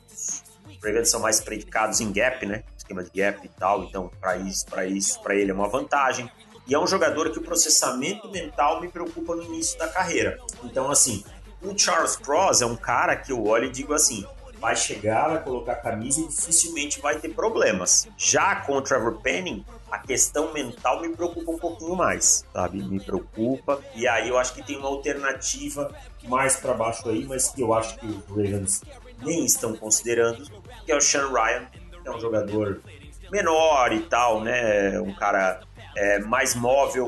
os Ravens são mais predicados em gap, né? Esquema de gap e tal, então para isso, para isso, para ele é uma vantagem. E é um jogador que o processamento mental me preocupa no início da carreira. Então, assim, o Charles Cross é um cara que eu olho e digo assim: vai chegar, vai colocar a camisa e dificilmente vai ter problemas. Já com o Trevor Penning, a questão mental me preocupa um pouquinho mais, sabe? Me preocupa. E aí eu acho que tem uma alternativa mais para baixo aí, mas que eu acho que os Ravens nem estão considerando, que é o Sean Ryan, que é um jogador menor e tal, né? Um cara é, mais móvel,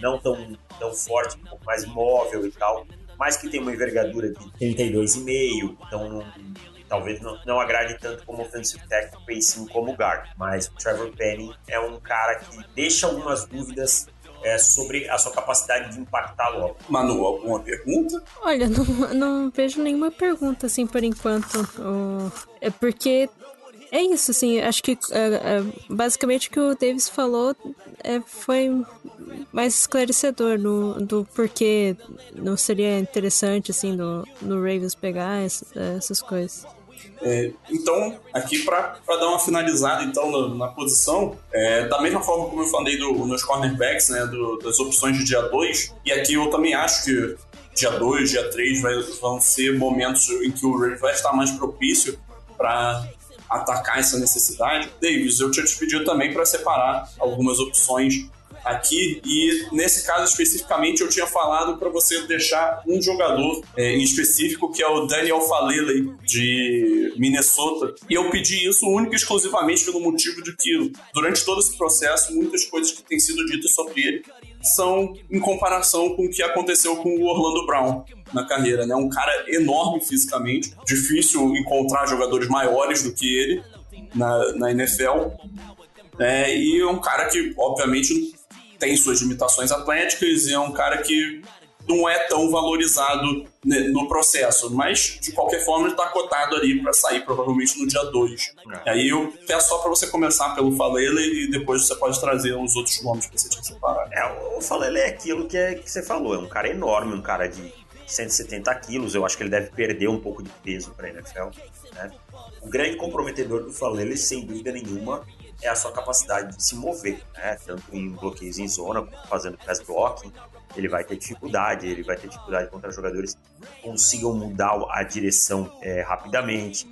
não tão, tão forte, um pouco mais móvel e tal, mas que tem uma envergadura de 32,5, então não talvez não, não agrade tanto como offensive tackle, sim como guard. Mas o Trevor Penning é um cara que deixa algumas dúvidas é, sobre a sua capacidade de impactar logo. Manu, alguma pergunta? Olha, não, não vejo nenhuma pergunta assim por enquanto. É porque é isso, assim, acho que é, é, basicamente o que o Davis falou é, foi mais esclarecedor no, do porquê não seria interessante, assim, do, no Ravens pegar essa, essas coisas. É, então, aqui para dar uma finalizada então na, na posição, é, da mesma forma como eu falei do, nos cornerbacks, né, do, das opções de dia 2, e aqui eu também acho que dia 2, dia 3 vai, vão ser momentos em que o Ravens vai estar mais propício para atacar essa necessidade. Davis, eu tinha te pedido também para separar algumas opções aqui e nesse caso especificamente eu tinha falado para você deixar um jogador é, em específico que é o Daniel Falele de Minnesota e eu pedi isso única e exclusivamente pelo motivo de que durante todo esse processo muitas coisas que têm sido ditas sobre ele são em comparação com o que aconteceu com o Orlando Brown na carreira, né? Um cara enorme fisicamente, difícil encontrar jogadores maiores do que ele na, na NFL. É, e é um cara que, obviamente, tem suas limitações atléticas e é um cara que não é tão valorizado né, no processo, mas de qualquer forma ele está cotado ali para sair provavelmente no dia 2. É. Aí eu peço só para você começar pelo Falele e depois você pode trazer os outros nomes que você tinha separado. É, o Falele é aquilo que, é, que você falou, é um cara enorme, um cara de 170 quilos, eu acho que ele deve perder um pouco de peso para a NFL. Né? O grande comprometedor do Falele, sem dúvida nenhuma, é a sua capacidade de se mover, né? tanto em bloqueios em zona, fazendo pass blocking, ele vai ter dificuldade, ele vai ter dificuldade contra jogadores que consigam mudar a direção é, rapidamente.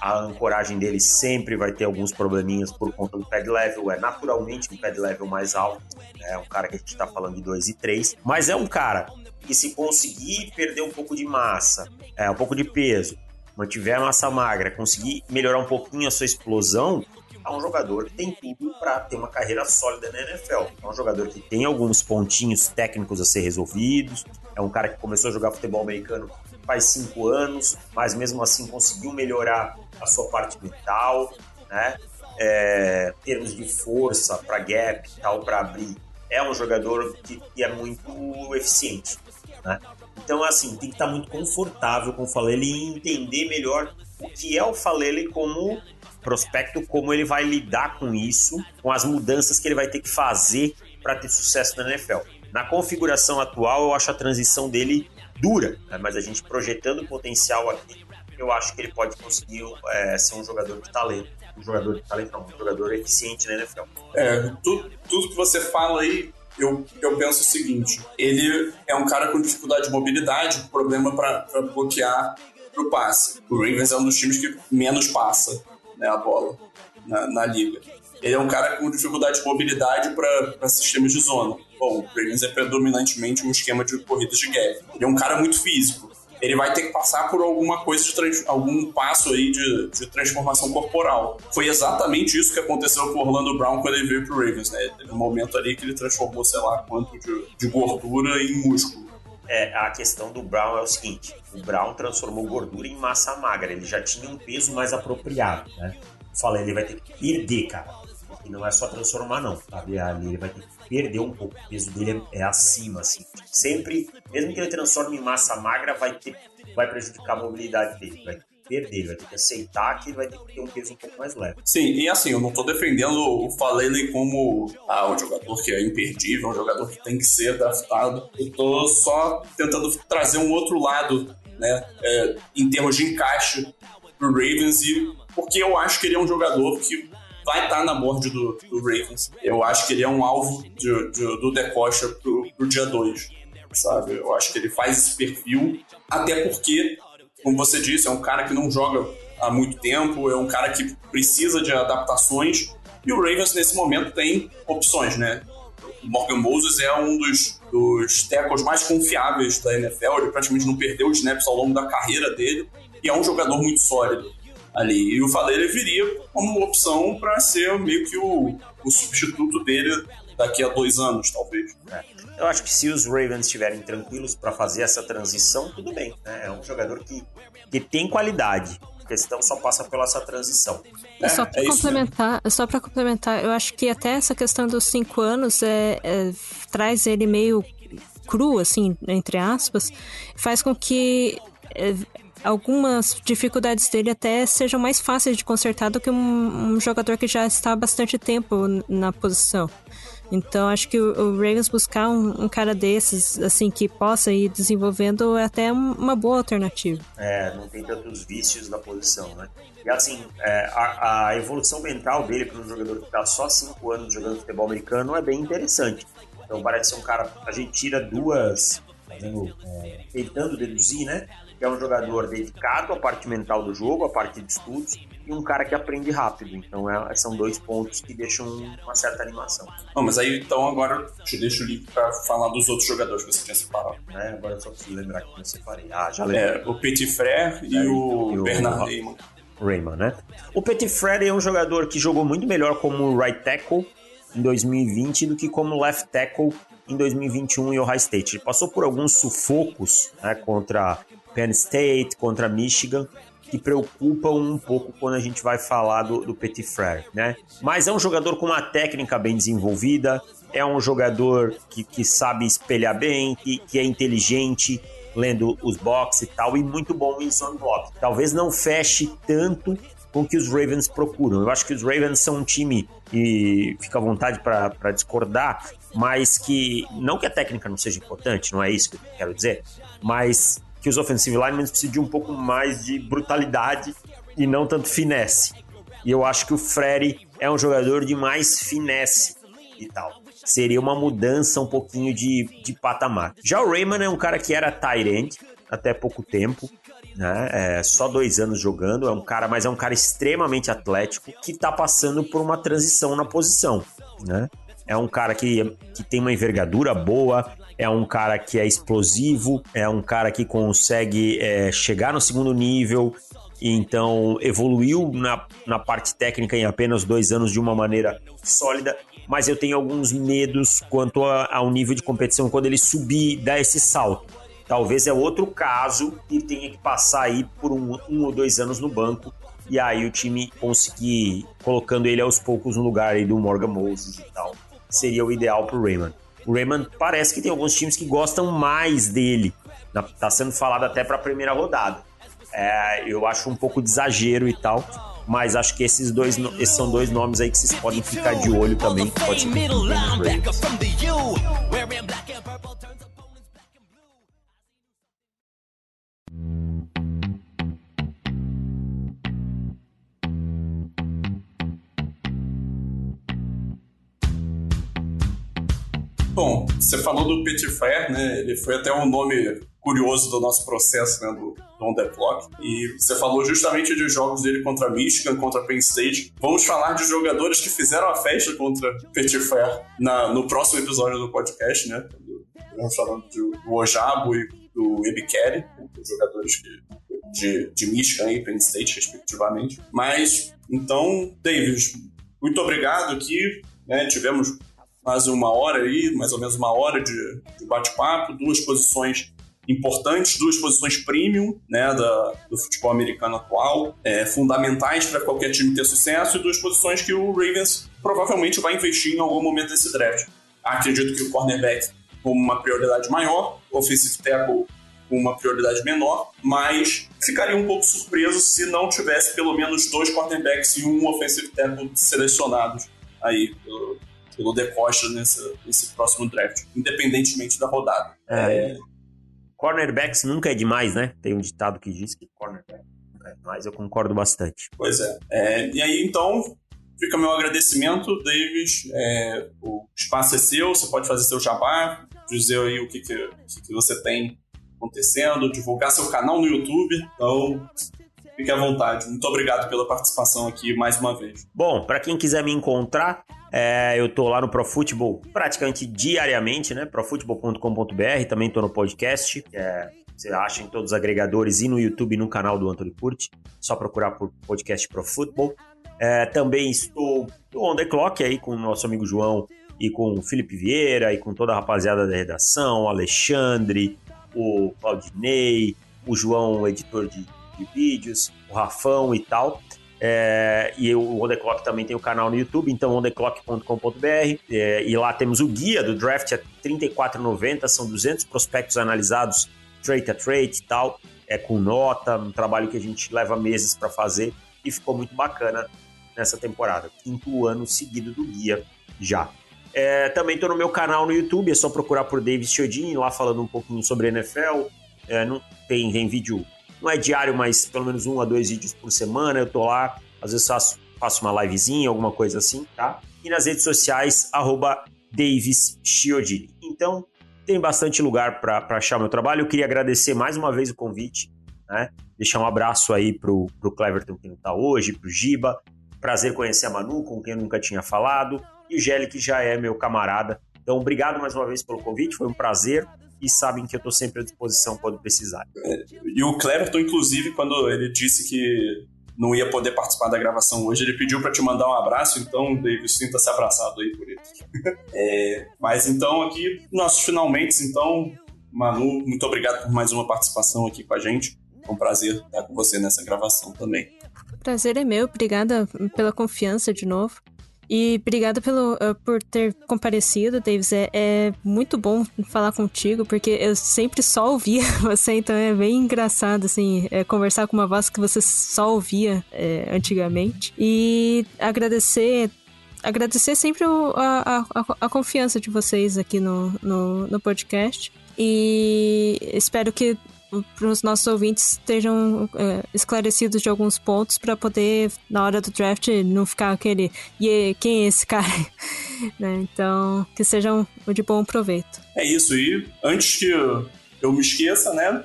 A ancoragem dele sempre vai ter alguns probleminhas por conta do pad level, é naturalmente um pad level mais alto, é um cara que a gente está falando de 2 e 3, mas é um cara que se conseguir perder um pouco de massa, é, um pouco de peso, mantiver a massa magra, conseguir melhorar um pouquinho a sua explosão, um jogador que tem tudo para ter uma carreira sólida na NFL. É um jogador que tem alguns pontinhos técnicos a ser resolvidos. É um cara que começou a jogar futebol americano faz cinco anos, mas mesmo assim conseguiu melhorar a sua parte mental, né? É, termos de força para gap e tal, para abrir. É um jogador que, que é muito eficiente. Né? Então, assim, tem que estar muito confortável com o Falele e entender melhor o que é o Falele como prospecto, como ele vai lidar com isso, com as mudanças que ele vai ter que fazer para ter sucesso na NFL. Na configuração atual, eu acho a transição dele dura, né? mas a gente projetando o potencial aqui, eu acho que ele pode conseguir é, ser um jogador de talento. Um jogador de talento, não, um jogador eficiente na NFL. É, tudo, tudo que você fala aí eu, eu penso o seguinte: ele é um cara com dificuldade de mobilidade, problema para bloquear pro passe. O Ravens é um dos times que menos passa né, a bola na, na liga. Ele é um cara com dificuldade de mobilidade para sistemas de zona. Bom, o Ravens é predominantemente um esquema de corridas de gap. Ele é um cara muito físico ele vai ter que passar por alguma coisa de algum passo aí de, de, transformação corporal. Foi exatamente isso que aconteceu com o Orlando Brown quando ele veio pro Ravens, né? Teve um momento ali que ele transformou, sei lá, quanto de, de gordura em músculo. É, a questão do Brown é o seguinte: o Brown transformou gordura em massa magra, ele já tinha um peso mais apropriado, né? Falei, ele vai ter que perder, cara. E não é só transformar, não, sabe? Ali ele vai ter que perdeu um pouco. O peso dele é, acima, assim. Sempre, mesmo que ele transforme em massa magra, vai, ter, vai prejudicar a mobilidade dele. Vai perder, ele vai ter que aceitar que ele vai ter que ter um peso um pouco mais leve. Sim, e assim, eu não tô defendendo o Falele como ah, um jogador que é imperdível, um jogador que tem que ser draftado. Eu tô só tentando trazer um outro lado, né, é, em termos de encaixe pro Ravens e porque eu acho que ele é um jogador que vai estar tá na board do, do, Ravens. Eu acho que ele é um alvo de, de, do Decosta pro, pro dia 2, sabe? Eu acho que ele faz esse perfil, até porque, como você disse, é um cara que não joga há muito tempo, é um cara que precisa de adaptações, e o Ravens nesse momento tem opções, né? O Morgan Moses é um dos, dos tackles mais confiáveis da NFL, ele praticamente não perdeu snaps ao longo da carreira dele, e é um jogador muito sólido ali. E o Faleiro viria como opção para ser meio que o, o substituto dele daqui a dois anos, talvez. É. Eu acho que se os Ravens estiverem tranquilos para fazer essa transição, tudo bem. Né? É um jogador que, que tem qualidade. A questão só passa pela essa transição. É, só para é complementar, só para complementar, eu acho que até essa questão dos cinco anos é, é, traz ele meio cru, assim, entre aspas, faz com que é, algumas dificuldades dele até sejam mais fáceis de consertar do que um, um jogador que já está há bastante tempo na posição. Então acho que o, Ravens buscar um, um, cara desses, assim, que possa ir desenvolvendo é até uma boa alternativa. É, não tem tantos vícios na posição, né? E assim, é, a, a, evolução mental dele para um jogador que está só 5 anos jogando futebol americano é bem interessante. Então parece ser um cara, a gente tira duas é, tentando deduzir, né? Que é um jogador dedicado à parte mental do jogo, à parte de estudos, e um cara que aprende rápido. Então é, são dois pontos que deixam uma certa animação. Não, mas aí então agora te deixo o link para falar dos outros jogadores que você tinha separado. É, agora eu só preciso lembrar que eu separei. Ah, já lembrei. É, o Petit Frère e, é, o, e o Bernard Raymond. Raymond, né? O Petit Frère é um jogador que jogou muito melhor como right tackle em 2020 do que como left tackle em 2021 em Ohio State. Ele passou por alguns sufocos né, contra Penn State, contra Michigan, que preocupam um pouco quando a gente vai falar do, do Petit Frere, né? Mas é um jogador com uma técnica bem desenvolvida, é um jogador que, que sabe espelhar bem, que, que é inteligente, lendo os boxes e tal, e muito bom em zone block. Talvez não feche tanto com o que os Ravens procuram. Eu acho que os Ravens são um time, e fica à vontade para discordar, mas que, não que a técnica não seja importante, não é isso que eu quero dizer, mas que os offensive linemen precisam de um pouco mais de brutalidade e não tanto finesse. E eu acho que o Freire é um jogador de mais finesse e tal. Seria uma mudança um pouquinho de, de patamar. Já o Raymond é um cara que era tight end até pouco tempo, né? É, só dois anos jogando, é um cara, mas é um cara extremamente atlético que está passando por uma transição na posição, né? É um cara que, que tem uma envergadura boa, é um cara que é explosivo, é um cara que consegue é, chegar no segundo nível, então evoluiu na, na parte técnica em apenas dois anos de uma maneira sólida, mas eu tenho alguns medos quanto a, ao nível de competição quando ele subir, dar esse salto. Talvez é outro caso e tenha que passar aí por um, um ou dois anos no banco e aí o time conseguir colocando ele aos poucos no lugar aí do Morgan Moses e tal. Seria o ideal pro Raymond. O Raymond parece que tem alguns times que gostam mais dele. Tá sendo falado até para a primeira rodada. É, eu acho um pouco de exagero e tal, mas acho que esses dois esses são dois nomes aí que vocês podem ficar de olho também. Pode ser Bom, você falou do Petit Frère, né? Ele foi até um nome curioso do nosso processo, né? Do, do On The Clock. E você falou justamente de jogos dele contra Michigan, contra Penn State. Vamos falar de jogadores que fizeram a festa contra Petit Frère na, no próximo episódio do podcast, né? Vamos falando do, do Ojabo e do Ebikeri, os jogadores que, de, de Michigan e Penn State, respectivamente. Mas, então, Davis, muito obrigado aqui. Né? Tivemos quase uma hora aí, mais ou menos uma hora de, de bate-papo, duas posições importantes, duas posições premium né, da, do futebol americano atual, é, fundamentais para qualquer time ter sucesso, e duas posições que o Ravens provavelmente vai investir em algum momento desse draft. Acredito que o cornerback com uma prioridade maior, o offensive tackle com uma prioridade menor, mas ficaria um pouco surpreso se não tivesse pelo menos dois cornerbacks e um offensive tackle selecionados aí pelo, pelo De Costa nesse, nesse próximo draft, independentemente da rodada. É, é... Cornerbacks nunca é demais, né? Tem um ditado que diz que cornerback nunca é demais, eu concordo bastante. Pois é. é e aí, então, fica meu agradecimento, Davis. É, o espaço é seu, você pode fazer seu jabá, dizer aí o que, que, que você tem acontecendo, divulgar seu canal no YouTube. Então, Fique à vontade. Muito obrigado pela participação aqui mais uma vez. Bom, para quem quiser me encontrar, é, eu tô lá no ProFootball praticamente diariamente, né? profutbol.com.br, também tô no podcast, é, você acha em todos os agregadores e no YouTube no canal do Anthony Curti. Só procurar por podcast ProFootball. É, também estou no On The Clock aí com o nosso amigo João e com o Felipe Vieira e com toda a rapaziada da redação, o Alexandre, o Claudinei, o João, editor de de vídeos, o Rafão e tal. É, e o On The Clock também tem o canal no YouTube, então ontheclock.com.br é, e lá temos o guia do draft a R$ 34,90, são 200 prospectos analisados trade a trade e tal, é com nota, um trabalho que a gente leva meses para fazer e ficou muito bacana nessa temporada, quinto ano seguido do guia já. É, também estou no meu canal no YouTube, é só procurar por David Chiodini, lá falando um pouquinho sobre NFL, é, não, tem, tem vídeo não é diário, mas pelo menos um a dois vídeos por semana. Eu tô lá, às vezes faço, faço uma livezinha, alguma coisa assim, tá? E nas redes sociais, arroba Davis. Então, tem bastante lugar para achar meu trabalho. Eu queria agradecer mais uma vez o convite, né? Deixar um abraço aí pro, pro Cleverton que não está hoje, pro Giba. Prazer conhecer a Manu, com quem eu nunca tinha falado, e o Gelli, que já é meu camarada. Então, obrigado mais uma vez pelo convite, foi um prazer e sabem que eu estou sempre à disposição quando precisar. E o Cleverton, inclusive, quando ele disse que não ia poder participar da gravação hoje, ele pediu para te mandar um abraço, então, David, sinta-se abraçado aí por ele. é, mas então, aqui, nossos finalmente, então, Manu, muito obrigado por mais uma participação aqui com a gente. É um prazer estar com você nessa gravação também. Prazer é meu, obrigada pela confiança de novo. E obrigada pelo, uh, por ter comparecido, Davis. É, é, muito bom falar contigo, porque eu sempre só ouvia você, então é bem engraçado, assim, é, conversar com uma voz que você só ouvia é, antigamente. E agradecer. Agradecer sempre a, a, a, confiança de vocês aqui no, no, no podcast. E espero que para os nossos ouvintes estejam é, esclarecidos de alguns pontos para poder, na hora do draft, não ficar aquele e quem é esse cara? né? Então, que sejam de bom proveito. É isso, e antes que eu me esqueça, né?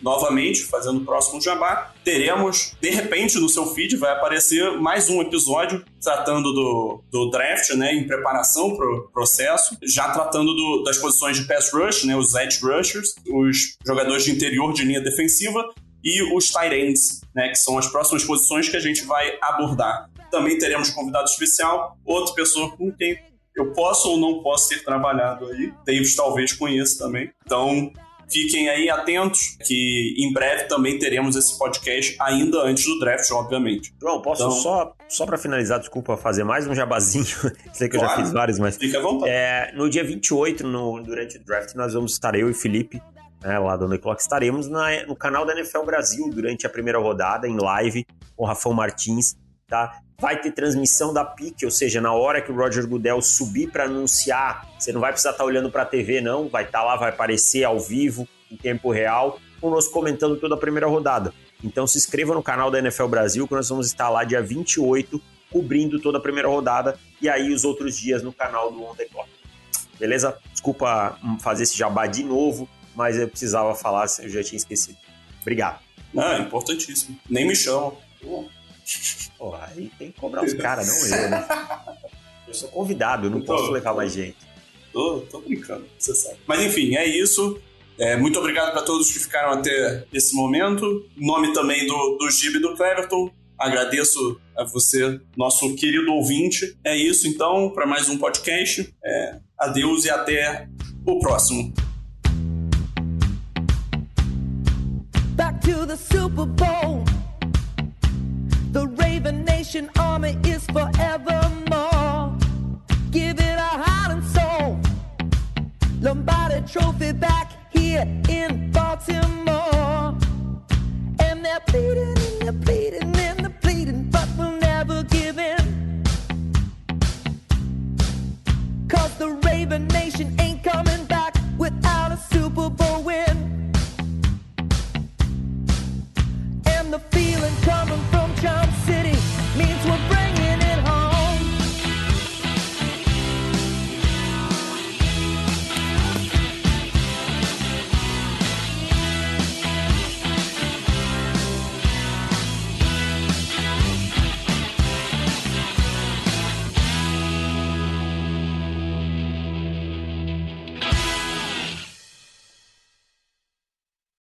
Novamente, fazendo o próximo jabá, teremos, de repente, no seu feed vai aparecer mais um episódio tratando do, do draft, né, em preparação para o processo, já tratando do, das posições de pass rush, né, os edge rushers, os jogadores de interior de linha defensiva e os tight ends, né, que são as próximas posições que a gente vai abordar. Também teremos convidado especial, outra pessoa com quem eu posso ou não posso ter trabalhado aí. Davis talvez conheça também. Então, Fiquem aí atentos, que em breve também teremos esse podcast, ainda antes do draft, obviamente. João, posso então... só, só para finalizar, desculpa, fazer mais um jabazinho? Sei que claro. eu já fiz vários, mas. Fica à vontade. É, no dia 28, no, durante o draft, nós vamos estar eu e Felipe. Né, lá do Clock, estaremos na, no canal da NFL Brasil durante a primeira rodada, em live, com o Rafão Martins, tá? Vai ter transmissão da PIC, ou seja, na hora que o Roger Goodell subir para anunciar, você não vai precisar estar tá olhando para a TV, não. Vai estar tá lá, vai aparecer ao vivo, em tempo real, conosco comentando toda a primeira rodada. Então se inscreva no canal da NFL Brasil, que nós vamos estar lá dia 28, cobrindo toda a primeira rodada, e aí os outros dias no canal do On The Clock. Beleza? Desculpa hum, fazer esse jabá de novo, mas eu precisava falar, eu já tinha esquecido. Obrigado. É importantíssimo. Nem me chamam. Porra, aí tem que cobrar os caras, não eu, né? Eu sou convidado, eu não tô, posso levar tô, mais gente. Tô, tô brincando, você sabe. Mas enfim, é isso. É, muito obrigado para todos que ficaram até esse momento. Em nome também do, do e do Cleverton. Agradeço a você, nosso querido ouvinte. É isso então, para mais um podcast. É, adeus e até o próximo. Back to the Super Bowl. The Raven Nation Army is forevermore. Give it a heart and soul. Lombardi trophy back here in Baltimore. And they're pleading and they're pleading and they're pleading, but we'll never give in. Cause the Raven Nation ain't coming back. the feeling coming from Charm City means we're.